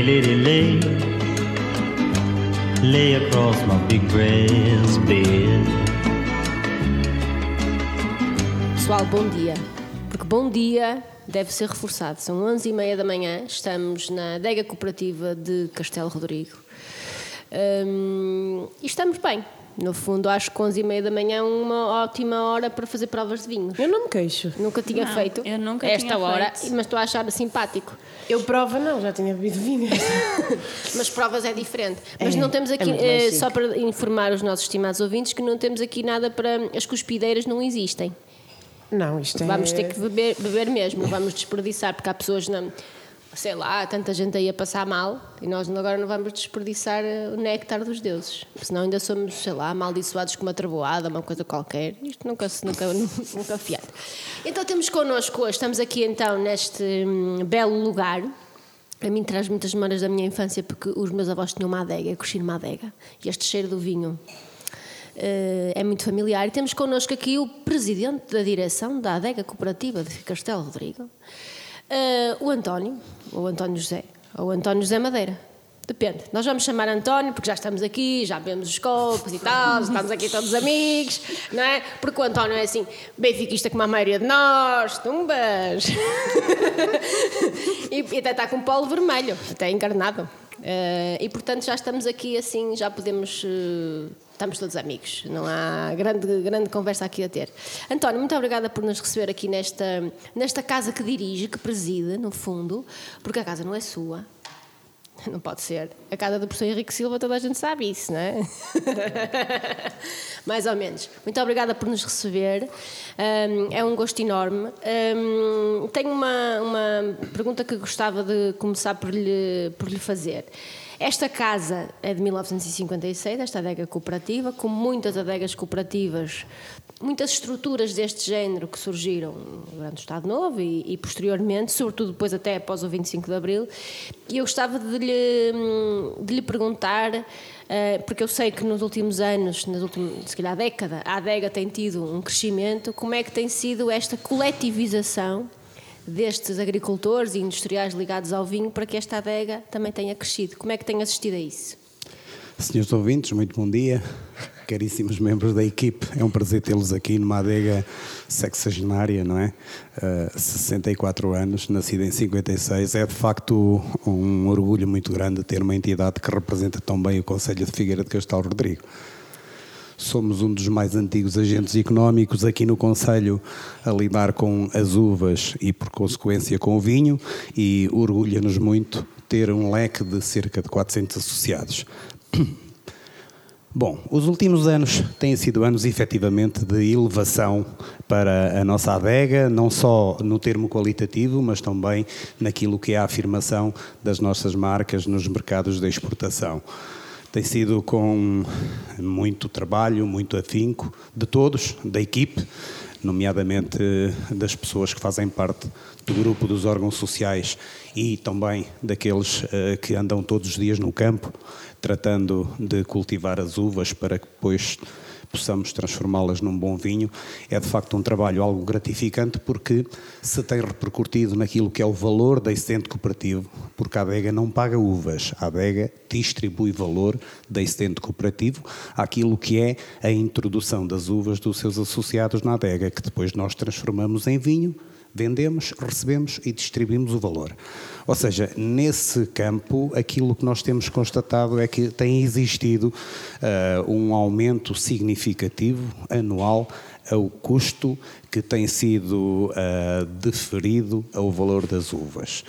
Lay, lady, lay. Lay across my big brass bed. Pessoal, bom dia. Porque bom dia deve ser reforçado. São 11 e meia da manhã, estamos na adega cooperativa de Castelo Rodrigo. Hum, e estamos bem. No fundo, acho que 11 e meia da manhã é uma ótima hora para fazer provas de vinhos. Eu não me queixo. Nunca tinha Não, feito eu nunca esta tinha hora, feito. mas estou a achar simpático. Eu prova não, já tinha bebido vinho. Mas provas é diferente. Mas É, não temos é aqui, eh, chique. só para informar os nossos estimados ouvintes, que não temos aqui nada para. As cuspideiras não existem. Não, isto é... Vamos ter que beber, beber mesmo, não vamos desperdiçar, porque há pessoas, na, sei lá, tanta gente aí a passar mal e nós agora não vamos desperdiçar eh, o néctar dos deuses. Senão ainda somos, sei lá, amaldiçoados com uma travoada, uma coisa qualquer. Isto nunca se nunca, nunca fiado. Então temos connosco hoje, estamos aqui então neste hum, belo lugar. A mim traz muitas memórias da minha infância porque os meus avós tinham uma adega, eu cresci numa adega. E este cheiro do vinho eh, é muito familiar. E temos connosco aqui o presidente da direção da adega cooperativa de Castelo Rodrigo, eh, o António, ou António José, ou António José Madeira. Depende. Nós vamos chamar António porque já estamos aqui, já vemos os copos e tal, estamos aqui todos amigos, não é? Porque o António é assim, benfiquista como a maioria de nós, tumbas. e, e até está com polo vermelho, até encarnado. Eh, e portanto já estamos aqui assim, já podemos. eh, estamos todos amigos, não há grande, grande conversa aqui a ter. António, muito obrigada por nos receber aqui nesta, nesta casa que dirige, que preside, no fundo, porque a casa não é sua. Não pode ser. A casa do professor Henrique Silva, toda a gente sabe isso, não é? Mais ou menos. Muito obrigada por nos receber. Hum, é um gosto enorme. Hum, tenho uma, uma pergunta que gostava de começar por lhe, por lhe fazer. Esta casa é de 1956, esta adega cooperativa, como muitas adegas cooperativas, muitas estruturas deste género que surgiram durante o Estado Novo e, e posteriormente, sobretudo depois até após o 25 de Abril. E eu gostava de lhe, de lhe perguntar, eh, porque eu sei que nos últimos anos, nas últimas, se calhar década, a adega tem tido um crescimento, como é que tem sido esta coletivização destes agricultores e industriais ligados ao vinho para que esta adega também tenha crescido? Como é que tem assistido a isso? Senhores ouvintes, muito bom dia. Caríssimos membros da equipe, é um prazer tê-los aqui numa adega sexagenária, não é? Uh, 64 anos, nascida em 56. É de facto um orgulho muito grande ter uma entidade que representa tão bem o Conselho de Figueira de Castelo Rodrigo. Somos um dos mais antigos agentes económicos aqui no Conselho a lidar com as uvas e, por consequência, com o vinho, e orgulha-nos muito ter um leque de cerca de 400 associados. Bom, os últimos anos têm sido anos efetivamente de elevação para a nossa adega, não só no termo qualitativo, mas também naquilo que é a afirmação das nossas marcas nos mercados de exportação. Tem sido com muito trabalho, muito afinco de todos, da equipe, nomeadamente das pessoas que fazem parte do grupo dos órgãos sociais e também daqueles eh, que andam todos os dias no campo, tratando de cultivar as uvas para que depois possamos transformá-las num bom vinho. É de facto um trabalho algo gratificante porque se tem repercutido naquilo que é o valor da excedente cooperativo, porque a adega não paga uvas, a adega distribui valor da excedente cooperativo àquilo que é a introdução das uvas dos seus associados na adega, que depois nós transformamos em vinho vendemos, recebemos e distribuímos o valor. Ou seja, nesse campo, aquilo que nós temos constatado é que tem existido uh, um aumento significativo anual ao custo que tem sido uh, deferido ao valor das uvas.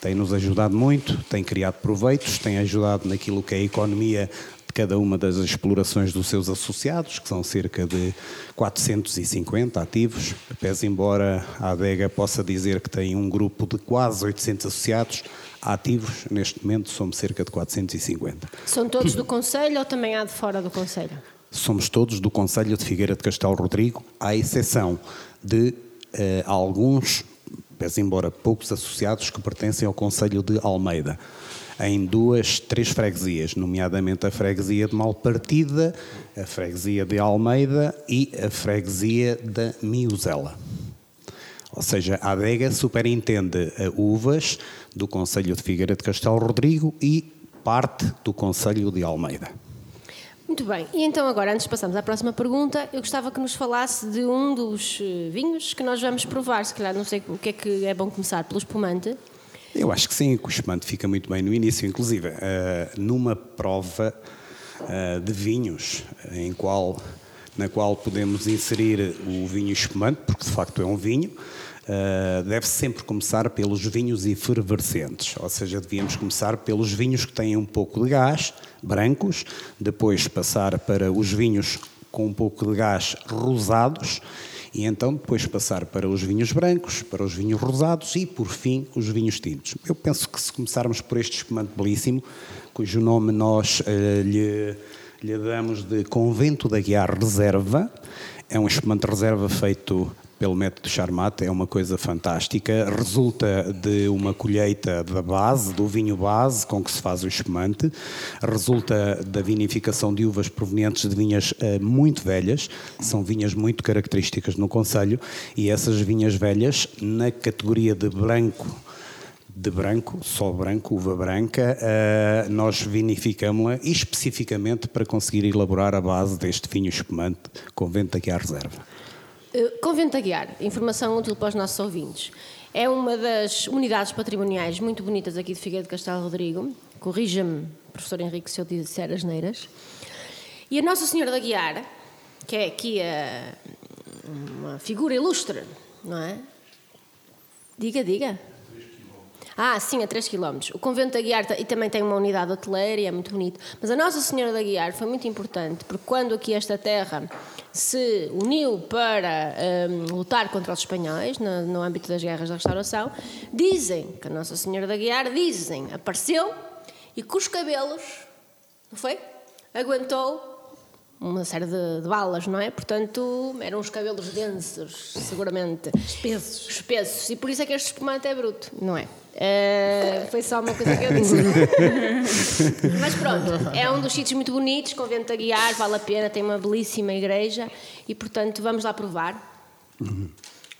Tem-nos ajudado muito, tem criado proveitos, tem ajudado naquilo que é a economia cada uma das explorações dos seus associados, que são cerca de 450 ativos, pese embora a adega possa dizer que tem um grupo de quase 800 associados ativos, neste momento somos cerca de 450. São todos do Conselho ou também há de fora do Conselho? Somos todos do Conselho de Figueira de Castelo Rodrigo, à exceção de eh, alguns, pese embora poucos associados, que pertencem ao Conselho de Almeida em duas, três freguesias, nomeadamente a freguesia de Malpartida, a freguesia de Almeida e a freguesia da Miuzela. Ou seja, a adega superintende eh, uvas do Conselho de Figueira de Castelo Rodrigo e parte do Conselho de Almeida. Muito bem, e então agora, antes de passarmos à próxima pergunta, eu gostava que nos falasse de um dos eh, vinhos que nós vamos provar. Se calhar, não sei o que é que é bom começar pelo espumante. Eu acho que sim, que o espumante fica muito bem no início, inclusive eh, numa prova eh, de vinhos em qual, na qual podemos inserir o vinho espumante, porque de facto é um vinho, Uh, deve sempre começar pelos vinhos efervescentes, ou seja, devíamos começar pelos vinhos que têm um pouco de gás, brancos, depois passar para os vinhos com um pouco de gás rosados e então depois passar para os vinhos brancos, para os vinhos rosados e, por fim, os vinhos tintos. Eu penso que se começarmos por este espumante belíssimo, cujo nome nós uh, lhe, lhe damos de Convento da Guiar Reserva, é um espumante reserva feito pelo método Charmat é uma coisa fantástica. Resulta de uma colheita da base, do vinho base com que se faz o espumante. Resulta da vinificação de uvas provenientes de vinhas uh, muito velhas. São vinhas muito características no Conselho. E essas vinhas velhas, na categoria de branco, de branco, só branco, uva branca, uh, nós vinificamos-la especificamente para conseguir elaborar a base deste vinho espumante com vento aqui à reserva. Uh, Convento Aguiar, informação útil para os nossos ouvintes. É uma das unidades patrimoniais muito bonitas aqui de Figueiredo de Castelo Rodrigo. Corrija-me, professor Henrique, se eu disser as neiras. E a Nossa Senhora da Guiar, que é aqui a, uma figura ilustre, não é? Diga, diga. Ah, sim, a 3 km. O Convento da Guiar e também tem uma unidade hoteleira e é muito bonito. Mas a Nossa Senhora da Guiar foi muito importante porque quando aqui esta terra se uniu para um, lutar contra os espanhóis no, no, âmbito das guerras da restauração, dizem que a Nossa Senhora da Guiar, dizem, apareceu e com os cabelos, não foi? Aguentou uma série de, de, balas, não é? Portanto, eram os cabelos densos, seguramente. Espessos. Espessos. E por isso é que este espumante é bruto, não é? Uh, foi só uma coisa que eu disse. Mas pronto, é um dos sítios muito bonitos, convento a guiar, vale a pena, tem uma belíssima igreja e, portanto, vamos lá provar. Uhum.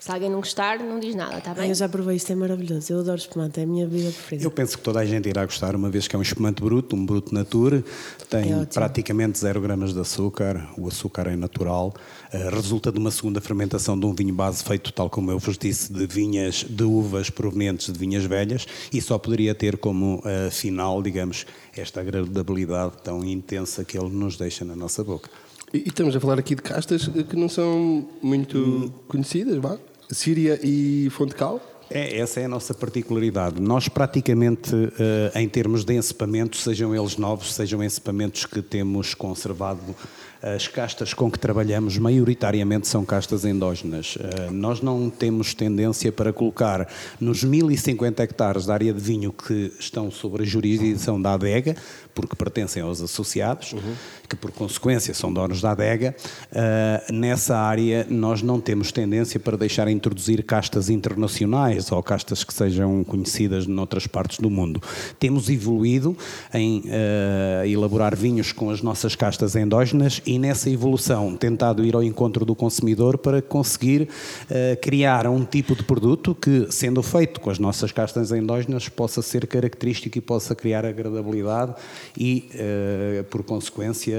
Se alguém não gostar, não diz nada, está bem? eu já provei isto, é maravilhoso. Eu adoro espumante, é a minha vida preferida. Eu penso que toda a gente irá gostar, uma vez que é um espumante bruto, um bruto nature, tem é praticamente zero gramas de açúcar, o açúcar é natural, uh, resulta de uma segunda fermentação de um vinho base feito, tal como eu vos disse, de vinhas, de uvas provenientes de vinhas velhas, e só poderia ter como uh, final, digamos, esta agradabilidade tão intensa que ele nos deixa na nossa boca. E, e estamos a falar aqui de castas que não são muito hum. conhecidas, vá? Síria e Fontecal? É, essa é a nossa particularidade. Nós praticamente, uh, em termos de encepamentos, sejam eles novos, sejam encepamentos que temos conservado, as castas com que trabalhamos maioritariamente são castas endógenas. Uh, nós não temos tendência para colocar nos 1050 hectares de área de vinho que estão sob a jurisdição da adega, porque pertencem aos associados, uhum. que por consequência são donos da adega, uh, nessa área nós não temos tendência para deixar introduzir castas internacionais ou castas que sejam conhecidas noutras partes do mundo. Temos evoluído em uh, elaborar vinhos com as nossas castas endógenas e nessa evolução tentado ir ao encontro do consumidor para conseguir uh, criar um tipo de produto que, sendo feito com as nossas castas endógenas, possa ser característico e possa criar agradabilidade e, uh, por consequência,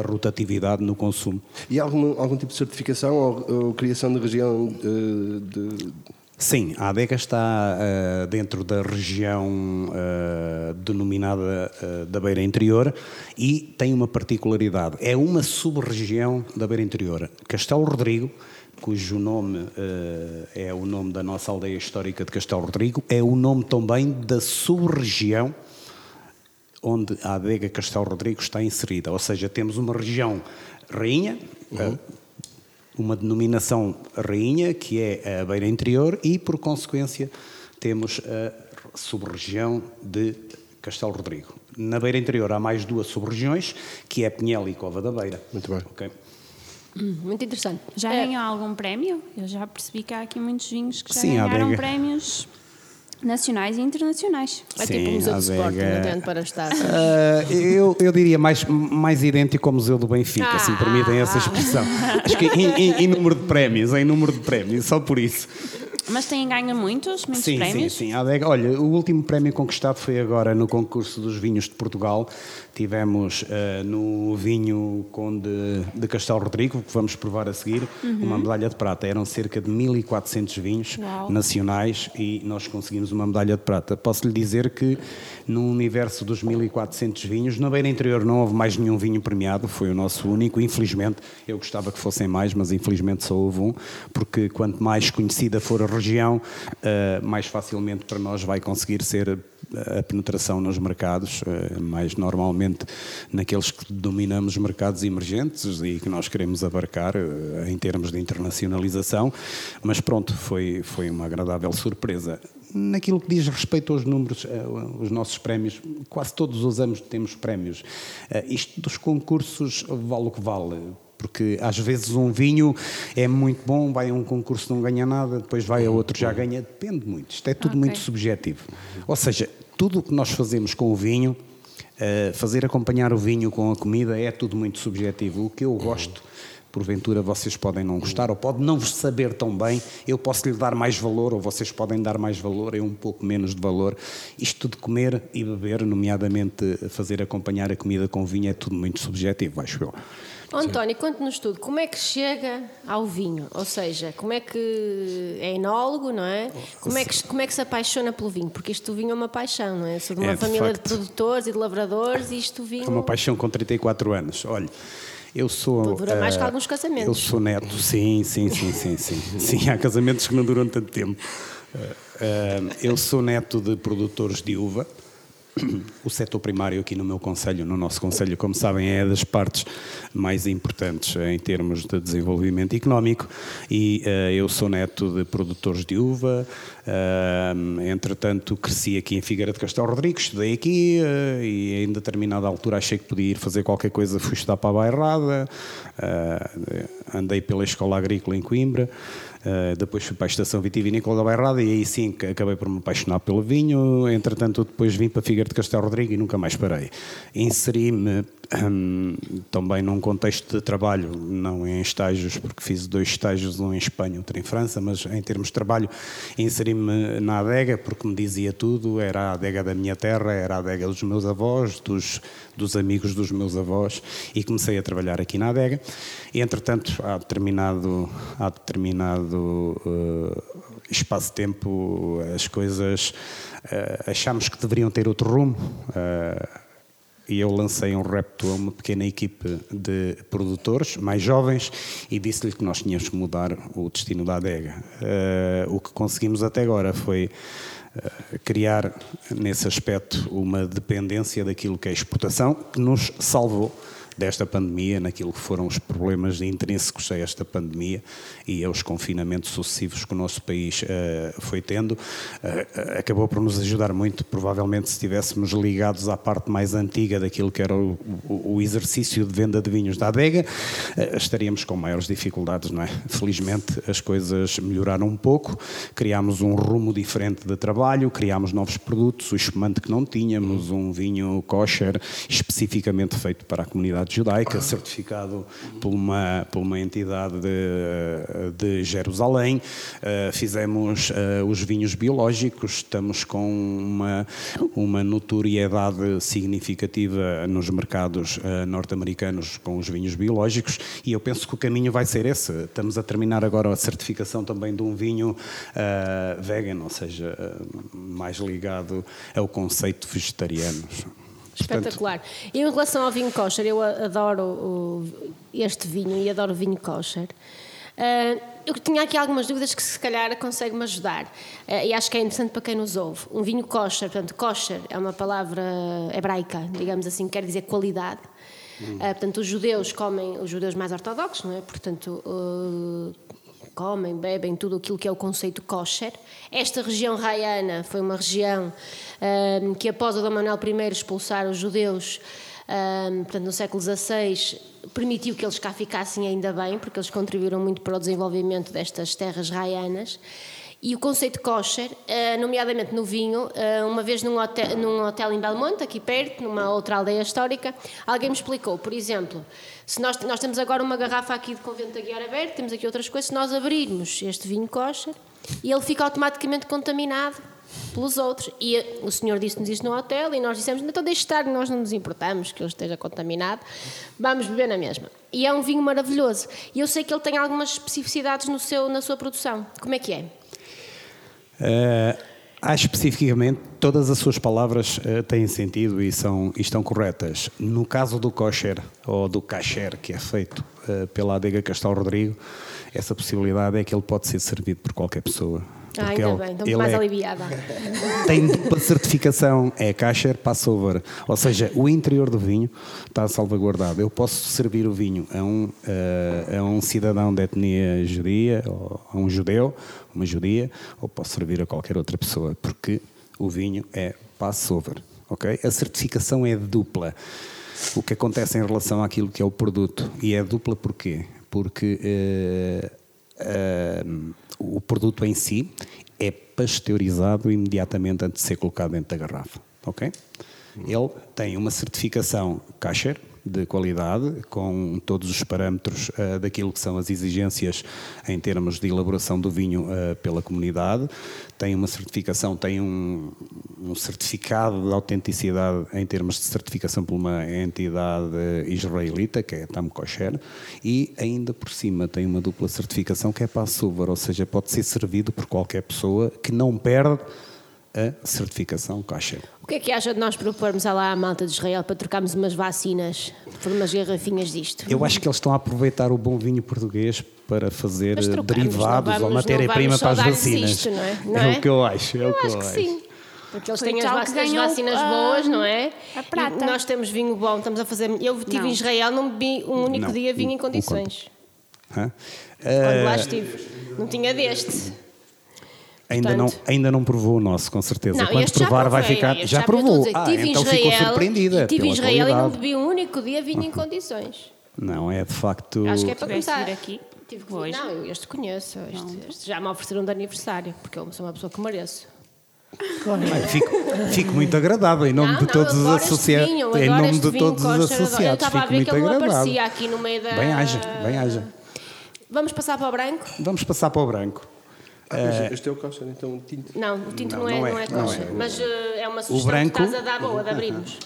a rotatividade no consumo. E algum, algum tipo de certificação ou, ou criação de região uh, de... Sim, a adega está uh, dentro da região uh, denominada uh, da Beira Interior e tem uma particularidade. É uma sub-região da Beira Interior. Castelo Rodrigo, cujo nome é o nome da nossa aldeia histórica de Castelo Rodrigo, é o nome também da sub-região onde a adega Castelo Rodrigo está inserida. Ou seja, temos uma região rainha, uhum. Eh, uma denominação rainha, que é a beira interior, e, por consequência, temos a sub-região de Castelo Rodrigo. Na beira interior há mais duas sub-regiões, que é Pinhel e Cova da Beira. Muito bem. Okay. Hum, muito interessante. Já é. ganhou algum prémio? Eu já percebi que há aqui muitos vinhos que já Sim, ganharam prémios nacionais e internacionais. É tipo o Museu do Sport, não para estar. Uh, eu, eu diria mais, mais idêntico ao Museu do Benfica, ah. se me permitem essa expressão. Acho que em, em, em, número de prémios, em número de prémios, só por isso. Mas têm ganho muitos, muitos sim, prémios? Sim, sim, adega. Olha, o último prémio conquistado foi agora no concurso dos vinhos de Portugal. Tivemos uh, no vinho Conde de Castelo Rodrigo, que vamos provar a seguir, uhum. uma medalha de prata. Eram cerca de 1.400 vinhos Uau. nacionais e nós conseguimos uma medalha de prata. Posso lhe dizer que no universo dos 1.400 vinhos, na beira interior não houve mais nenhum vinho premiado, foi o nosso único. Infelizmente, eu gostava que fossem mais, mas infelizmente só houve um, porque quanto mais conhecida for a região, uh, mais facilmente para nós vai conseguir ser a penetração nos mercados, uh, mais normalmente naqueles que dominamos mercados emergentes e que nós queremos abarcar em termos de internacionalização. Mas pronto, foi, foi uma agradável surpresa. Naquilo que diz respeito aos números, os nossos prémios, quase todos os anos temos prémios. Isto dos concursos vale o que vale porque às vezes um vinho é muito bom, vai a um concurso não ganha nada, depois vai a outro já ganha, depende muito. Isto é tudo okay. muito subjetivo. Ou seja, tudo o que nós fazemos com o vinho, uh, fazer acompanhar o vinho com a comida é tudo muito subjetivo. O que eu gosto porventura vocês podem não gostar ou pode não saber tão bem, eu posso lhe dar mais valor ou vocês podem dar mais valor, eu um pouco menos de valor. Isto de comer e beber, nomeadamente fazer acompanhar a comida com vinho, é tudo muito subjetivo, acho eu. Oh, António, conte-nos tudo. Como é que chega ao vinho? Ou seja, como é que é enólogo, não é? Como é que, como é que se apaixona pelo vinho? Porque isto vinho é uma paixão, não é? Sou de uma é, de família facto. de produtores e de lavradores e isto vinho... É uma paixão com 34 anos. Olha, eu sou. Dura mais uh, que alguns casamentos. Eu sou neto, sim, sim, sim, sim, sim. sim, há casamentos que não duram tanto tempo. Uh, uh, eu sou neto de produtores de uva o setor primário aqui no meu conselho, no nosso conselho, como sabem, é das partes mais importantes em termos de desenvolvimento económico e uh, eu sou neto de produtores de uva, uh, entretanto cresci aqui em Figueira de Castelo Rodrigues, estudei aqui uh, e em determinada altura achei que podia ir fazer qualquer coisa, fui estudar para a Bairrada, andei pela Escola Agrícola em Coimbra, Uh, depois fui para a estação vitivinícola da Bairrada e aí sim acabei por me apaixonar pelo vinho. Entretanto, depois vim para Figueira de Castelo Rodrigo e nunca mais parei. Inseri-me também num contexto de trabalho, não em estágios, porque fiz dois estágios, um em Espanha, outro em França, mas em termos de trabalho, inseri-me na adega, porque me dizia tudo, era a adega da minha terra, era a adega dos meus avós, dos, dos amigos dos meus avós, e comecei a trabalhar aqui na adega. E, entretanto, há determinado, há determinado uh, espaço-tempo, as coisas uh, achamos que deveriam ter outro rumo. Uh, e eu lancei um repto a uma pequena equipe de produtores mais jovens e disse-lhe que nós tínhamos que mudar o destino da adega. Uh, o que conseguimos até agora foi uh, criar, nesse aspecto, uma dependência daquilo que é exportação, que nos salvou desta pandemia, naquilo que foram os problemas intrínsecos a esta pandemia e aos confinamentos sucessivos que o nosso país uh, foi tendo, uh, acabou por nos ajudar muito. Provavelmente, se estivéssemos ligados à parte mais antiga daquilo que era o, o, exercício de venda de vinhos da adega, uh, estaríamos com maiores dificuldades, não é? Felizmente, as coisas melhoraram um pouco, criámos um rumo diferente de trabalho, criámos novos produtos, o espumante que não tínhamos, um vinho kosher especificamente feito para a comunidade comunidade judaica, certificado por uma, por uma entidade de, de Jerusalém. Uh, fizemos uh, os vinhos biológicos, estamos com uma, uma notoriedade significativa nos mercados uh, norte-americanos com os vinhos biológicos e eu penso que o caminho vai ser esse. Estamos a terminar agora a certificação também de um vinho vegan, ou seja, mais ligado ao conceito vegetariano. Espetacular. E em relação ao vinho kosher, eu adoro o, este vinho e adoro o vinho kosher. Uh, eu tinha aqui algumas dúvidas que se calhar consegue-me ajudar uh, e acho que é interessante para quem nos ouve. Um vinho kosher, portanto, kosher é uma palavra hebraica, digamos assim, quer dizer qualidade. Hum. Uh, portanto, os judeus comem, os judeus mais ortodoxos, não é? Portanto, comem, bebem tudo aquilo que é o conceito kosher. Esta região raiana foi uma região um, que, após o Dom Manuel I expulsar os judeus, um, portanto, no século XVI, permitiu que eles cá ficassem ainda bem, porque eles contribuíram muito para o desenvolvimento destas terras raianas. E o conceito kosher, uh, nomeadamente no vinho, uh, uma vez num hotel, num hotel em Belmonte, aqui perto, numa outra aldeia histórica, alguém me explicou, por exemplo, se nós, nós temos agora uma garrafa aqui de convento da Guiar aberta, temos aqui outras coisas, se nós abrirmos este vinho kosher, e ele fica automaticamente contaminado pelos outros. E o senhor disse-nos isto no hotel e nós dissemos: então deixe estar, nós não nos importamos que ele esteja contaminado, vamos beber na mesma. E é um vinho maravilhoso. E eu sei que ele tem algumas especificidades no seu, na sua produção. Como é que é? Uh, acho especificamente todas as suas palavras uh, têm sentido e, são, e estão corretas. No caso do kosher, ou do kasher, que é feito uh, pela adega Castelo Rodrigo, essa possibilidade é que ele pode ser servido por qualquer pessoa. Ah, ainda ele, bem, estou mais é, aliviada. Tem dupla certificação, é Kasher Passover, ou seja, o interior do vinho está salvaguardado. Eu posso servir o vinho a um, uh, a um cidadão de etnia judia, ou a um judeu, uma judia, ou posso servir a qualquer outra pessoa, porque o vinho é Passover. Okay? A certificação é dupla. O que acontece em relação àquilo que é o produto, e é dupla porquê? Porque. Uh, uh, o produto em si é pasteurizado imediatamente antes de ser colocado dentro da garrafa. Ok? Ele tem uma certificação Kasher, de qualidade, com todos os parâmetros uh, daquilo que são as exigências em termos de elaboração do vinho uh, pela comunidade. Tem uma certificação, tem um, um, certificado de autenticidade em termos de certificação por uma entidade israelita, que é Tam Kosher, e ainda por cima tem uma dupla certificação que é Passover, ou seja, pode ser servido por qualquer pessoa que não perde a certificação kosher. O que é que acha de nós propormos lá à malta de Israel para trocarmos umas vacinas por umas garrafinhas disto? Eu acho que eles estão a aproveitar o bom vinho português para fazer derivados vamos, ou matéria-prima para as vacinas. Isto, não é? Não é? é? o que eu acho. É eu o que acho eu acho. Sim. Porque eles têm as, vacinas, vacinas boas, não é? A prata. E nós temos vinho bom, estamos a fazer. Eu estive não. em Israel, não bebi um único não, dia vinho em condições. Quando lá eh, estive. Não tinha deste. Ainda, Portanto, não, ainda não provou o nosso, com certeza. Não, Quando provar, vai ficar. Já, já provou. Dizer, ah, então Israel, ficou surpreendida. Tive em Israel qualidade. e não bebi um único dia vinho em condições. Não, é de facto. Acho que é para começar. aqui. Tive que... Hoje. Não, eu este conheço. Este, este já me ofereceram de aniversário, porque eu sou uma pessoa que mereço. fico, fico, muito agradável em nome não, de todos os associados. Em nome de todos os associados. Eu estava a ver que ele não aparecia aqui no meio da. Bem haja, bem haja. Vamos passar para o branco? Vamos passar para o branco. Ah, uh, este é o kosher, então o tinto? Não, o tinto não, não, é, não, é, não é, é Mas uh, é uma sugestão branco, que estás a dar boa de abrirmos.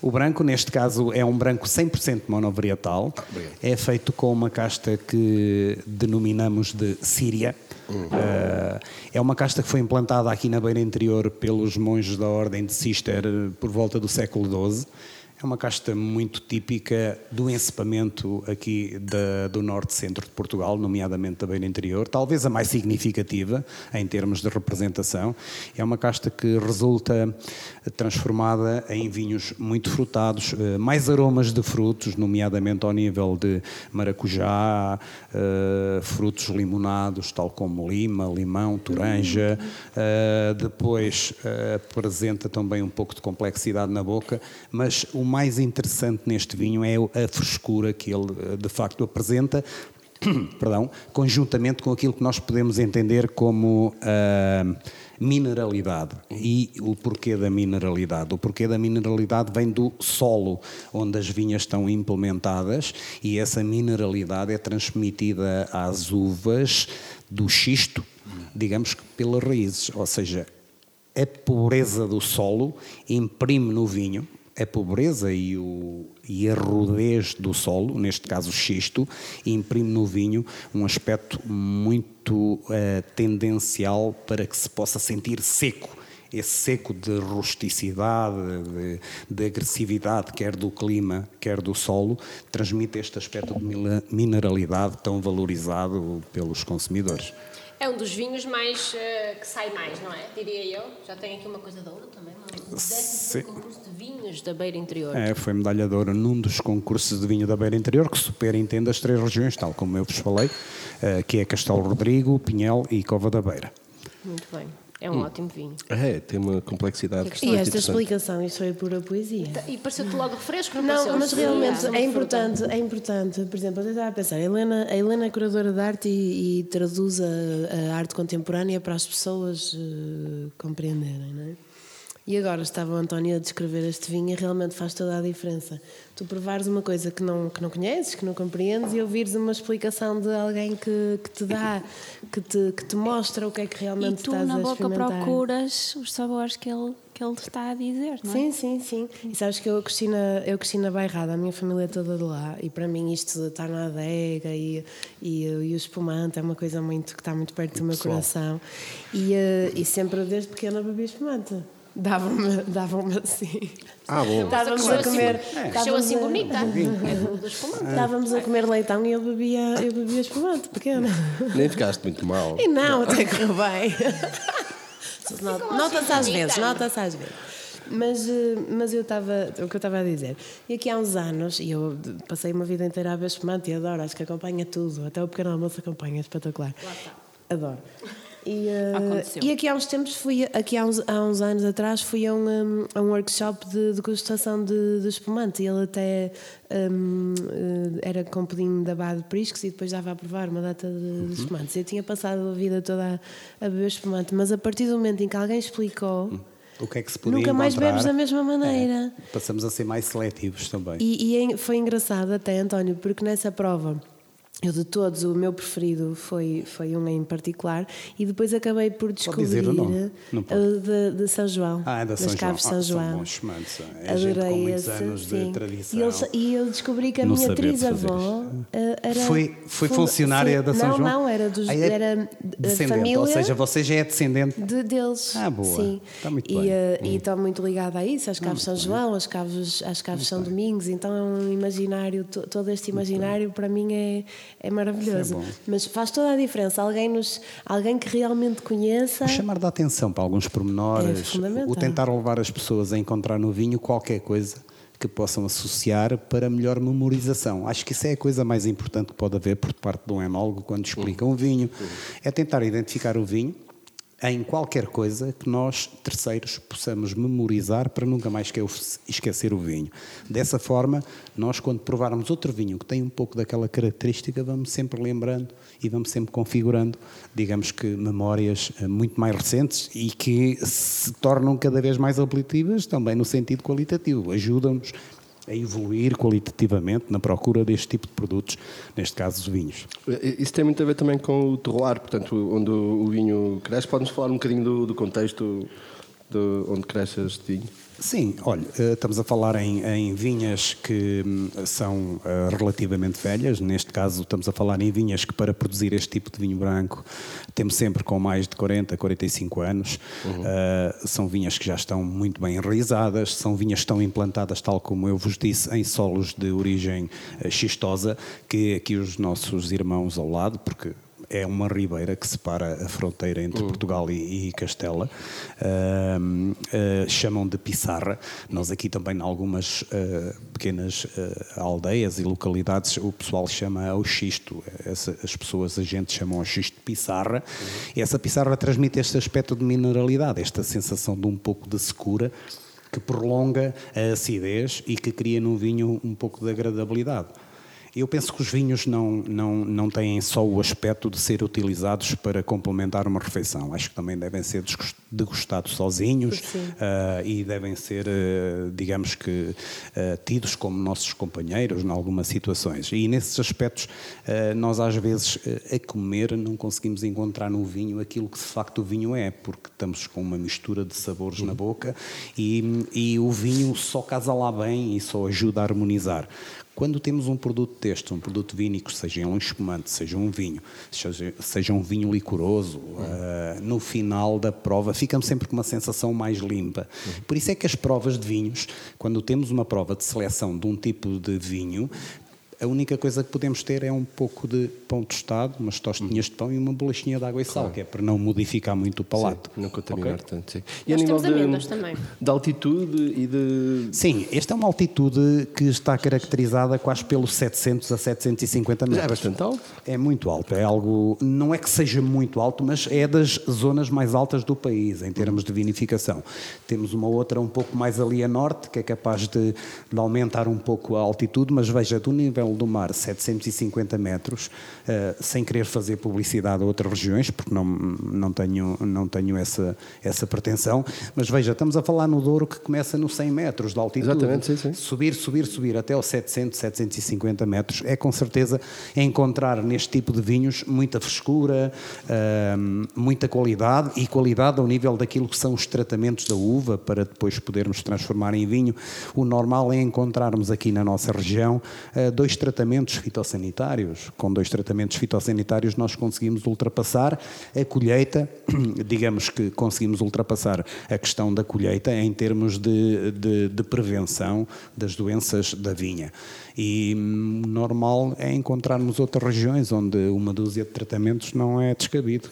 O branco, neste caso, é um branco 100% monovarietal. Ah, é feito com uma casta que denominamos de Síria. Uh, é uma casta que foi implantada aqui na beira interior pelos monges da Ordem de Cister por volta do século XII. É uma casta muito típica do encepamento aqui do norte-centro de Portugal, nomeadamente da beira interior, talvez a mais significativa em termos de representação. É uma casta que resulta transformada em vinhos muito frutados, eh, mais aromas de frutos, nomeadamente ao nível de maracujá, eh, frutos limonados, tal como lima, limão, toranja. Eh, depois apresenta também um pouco de complexidade na boca, mas o mais interessante neste vinho é a frescura que ele eh, de facto apresenta, perdão, conjuntamente com aquilo que nós podemos entender como uh, mineralidade. E o porquê da mineralidade? O porquê da mineralidade vem do solo onde as vinhas estão implementadas e essa mineralidade é transmitida às uvas do xisto, digamos que pelas raízes, ou seja, a pobreza do solo imprime no vinho a pobreza e, o, e a rudez do solo, neste caso o xisto, imprime no vinho um aspecto muito uh, tendencial para que se possa sentir seco. Esse seco de rusticidade, de, de agressividade, quer do clima, quer do solo, transmite este aspecto de mineralidade tão valorizado pelos consumidores. É um dos vinhos mais uh, que sai mais, não é? Diria eu. Já tem aqui uma coisa de ouro também, um décimo concurso de vinhos da Beira Interior. É, foi medalha de ouro num dos concursos de vinho da Beira Interior, que superintende as três regiões, tal como eu vos falei, uh, que é Castelo Rodrigo, Pinhel e Cova da Beira. Muito bem. É um ótimo vinho. É, tem uma complexidade. Que é que E esta explicação, isto foi pura poesia. E pareceu-te logo refresco, não, Não, mas Sim, realmente é fruta. importante, é importante. Por exemplo, eu estava a pensar, a Helena, a Helena é curadora de arte e, e traduz a, a arte contemporânea para as pessoas eh, compreenderem, não é? E agora estava o António a descrever este vinho e realmente faz toda a diferença. Tu provares uma coisa que não, que não conheces, que não compreendes e ouvires uma explicação de alguém que, que te dá, que te, que te mostra o que é que E realmente tu estás na a boca experimentar. procuras os sabores que ele, que ele está a dizer, não é? Sim, sim, sim. E sabes que eu cresci na, eu cresci na Bairrada, a minha família é toda de lá, e para mim isto de estar na adega e, e, e o espumante é uma coisa muito que está muito perto do meu pessoal. coração. E, eh, e sempre desde pequena bebi espumante. Davam-me davam assim. Ah, bom. Estávamos a comer. assim, cresceu estávamos assim a- bonita. Estávamos a comer leitão e eu bebia, eu bebia espumante, pequena. Nem ficaste muito mal. E não, até correu bem. Nota- Nota-se às vezes, nota-se às vezes. Mas, eh, mas eu estava, o que eu estava a dizer, e aqui há uns anos, e eu passei uma vida inteira a ver espumante e adoro, acho que acompanha tudo, até o pequeno almoço acompanha, é espetacular. Adoro. E, Aconteceu. e aqui há uns tempos fui, aqui há uns, há uns anos atrás fui a um, a um workshop de degustação de, de espumante e ele até um, eh, era com pudim da Bade Priscos e depois dava a provar uma data de, de espumantes. Eu tinha passado a vida toda a, a beber espumante, mas a partir do momento em que alguém explicou, O que é que se podia nunca mais encontrar? bebes da mesma maneira. É, passamos a ser mais seletivos também. E, e é- foi engraçado até, António, porque nessa prova, eu de todos, o meu preferido foi, foi um em particular, e depois acabei por descobrir dizer o nome? Não pode. o de, de São João. Ah, é da das São João. Caves de Ah, São são João. bons espumantes. É gente com Adorei muitos esse, anos de sim. tradição. E eu, e eu descobri que a No minha de trisavó eh, era. Foi, foi funcionária sim, da São não, João? Não, era, dos, Ah, é era da descendente, família. Ou seja, você já é descendente. de, deles. Ah, boa. Sim. Está muito e, bem. Hum. eh, E estou muito ligada a isso, às Caves São João, às Caves, às Caves São Domingos, então é um imaginário, to- todo este imaginário para mim é, é maravilhoso. É. Mas faz toda a diferença, alguém, nos, alguém que realmente conheça. O chamar da atenção para alguns É pormenores, fundamental. o tentar levar as pessoas a encontrar no vinho qualquer coisa que possam associar para melhor memorização. Acho que isso é a coisa mais importante que pode haver por parte de um enólogo quando explica um vinho. É tentar identificar o vinho em qualquer coisa que nós, terceiros, possamos memorizar para nunca mais esque- esquecer o vinho. Dessa forma, nós, quando provarmos outro vinho que tem um pouco daquela característica, vamos sempre lembrando e vamos sempre configurando, digamos que, memórias eh, muito mais recentes e que se tornam cada vez mais apelativas também no sentido qualitativo. Ajudam-nos a evoluir qualitativamente na procura deste tipo de produtos, neste caso os vinhos. Isso tem muito a ver também com o terroir, portanto, onde o vinho cresce. Podes falar um bocadinho do, do contexto de onde cresce este vinho? Sim, olha, eh, estamos a falar em, em vinhas que hum, são eh, relativamente velhas, neste caso estamos a falar em vinhas que para produzir este tipo de vinho branco temos sempre com mais de 40, 45 anos, Eh, são vinhas que já estão muito bem enraizadas, são vinhas que estão implantadas, tal como eu vos disse, em solos de origem xistosa, que aqui os nossos irmãos ao lado, porque é uma ribeira que separa a fronteira entre Portugal e, e Castela. Ahm, ah, chamam de Pissarra. Nós aqui também, em algumas ah, pequenas ah, aldeias e localidades, o pessoal chama ao xisto. Essa- as pessoas, a gente chamam ao xisto de Pissarra. E essa Pissarra transmite este aspecto de mineralidade, esta sensação de um pouco de secura que prolonga a acidez e que cria no vinho um pouco de agradabilidade. Eu penso que os vinhos não, não, não têm só o aspecto de ser utilizados para complementar uma refeição. Acho que também devem ser degustados sozinhos ah, e devem ser, ah, digamos que, ah, tidos como nossos companheiros em algumas situações. E nesses aspectos, nós às vezes a comer não conseguimos encontrar no vinho aquilo que de facto o vinho é, porque estamos com uma mistura de sabores na boca e, e o vinho só casa lá bem e só ajuda a harmonizar. Quando temos um produto deste, um produto vínico, seja um espumante, seja um vinho, seja, seja um vinho licoroso, ah, no final da prova ficamos sempre com uma sensação mais limpa. Por isso é que as provas de vinhos, quando temos uma prova de seleção de um tipo de vinho, A única coisa que podemos ter é um pouco de pão tostado, umas tostinhas de pão e uma bolachinha de água e sal, claro. que é para não modificar muito o palato. Sim, não contaminar okay? tanto, sim. E Nós a nível de, também. de altitude e de... Sim, esta é uma altitude que está caracterizada quase pelos 700 a 750 metros. é bastante alto? É muito alto, é algo... Não é que seja muito alto, mas é das zonas mais altas do país, em termos de vinificação. Temos uma outra um pouco mais ali a norte, que é capaz de, de aumentar um pouco a altitude, mas veja, do nível nível do mar 750 metros, uh, sem querer fazer publicidade a outras regiões, porque não, não tenho, não tenho essa, essa pretensão, mas veja, estamos a falar no Douro que começa nos 100 metros de altitude. Exatamente, sim, sim. Subir, subir, subir até aos 700, 750 metros é com certeza encontrar neste tipo de vinhos muita frescura, uh, muita qualidade e qualidade ao nível daquilo que são os tratamentos da uva para depois podermos transformar em vinho. O normal é encontrarmos aqui na nossa região uh, dois tratamentos fitossanitários. Com dois tratamentos fitossanitários nós conseguimos ultrapassar a colheita, digamos que conseguimos ultrapassar a questão da colheita em termos de, de, de prevenção das doenças da vinha. E hum, normal é encontrarmos outras regiões onde uma dúzia de tratamentos não é descabido.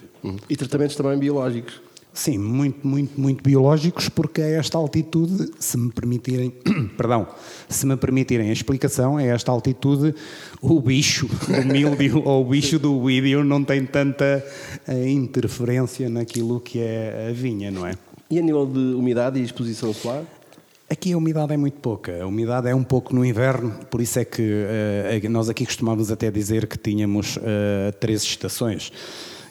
E tratamentos também biológicos. Sim, muito, muito, muito biológicos, porque a esta altitude, se me permitirem, perdão, se me permitirem a explicação, a esta altitude o bicho do mildio ou o bicho do vídeo não tem tanta eh, interferência naquilo que é a vinha, não é? E a nível de umidade e exposição solar? Aqui a umidade é muito pouca. A umidade é um pouco no inverno, por isso é que uh, nós aqui costumávamos até dizer que tínhamos uh, três estações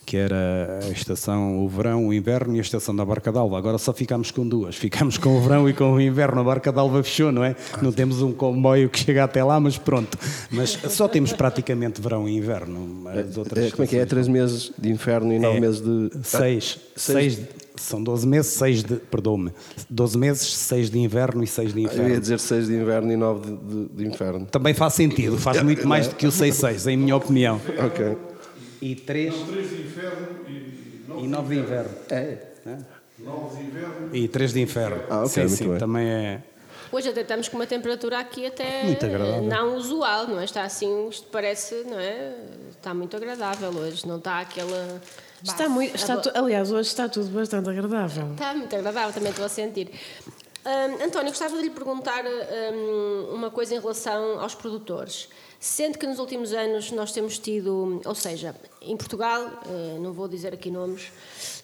que era a estação, o verão, o inverno e a estação da Barca d'Alva. Agora só ficamos com duas. Ficamos com o verão e com o inverno. A Barca d'Alva fechou, não é? Não temos um comboio que chega até lá, mas pronto. Mas só temos praticamente verão e inverno. As outras é, como é que é? é? Três meses de inverno e nove é, meses de... Seis. seis. seis são 12 meses, 6 de. Perdão-me. 12 meses, 6 de inverno e 6 de inverno. Eu ia dizer 6 de inverno e 9 de, de, de inverno. Também faz sentido, faz muito mais do que o 6-6, em minha opinião. Ok e três. Não, três de inferno e nove, e nove de inverno. É. é. Nove de inverno. E três de inferno. Ah, ok, sim, sim, bem. também é. Hoje até estamos com uma temperatura aqui até muito agradável. não usual, não é? Está assim, isto parece, não é? Está muito agradável hoje, não está aquela. Está muito, está tu, aliás, hoje está tudo bastante agradável. Está muito agradável, também estou a sentir. Um, António, gostava de lhe perguntar um, uma coisa em relação aos produtores. Sendo que nos últimos anos nós temos tido, ou seja, em Portugal, eh, não vou dizer aqui nomes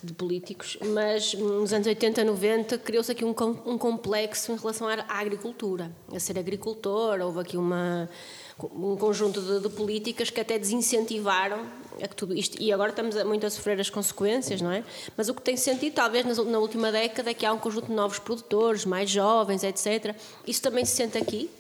de políticos, mas nos anos 80, 90 criou-se aqui um, um complexo em relação à agricultura, a ser agricultor, houve aqui uma, um conjunto de, de, políticas que até desincentivaram a que tudo isto. E agora estamos muito a sofrer as consequências, não é? Mas o que tem sentido, talvez na última década, é que há um conjunto de novos produtores, mais jovens, etc. Isso também se sente aqui?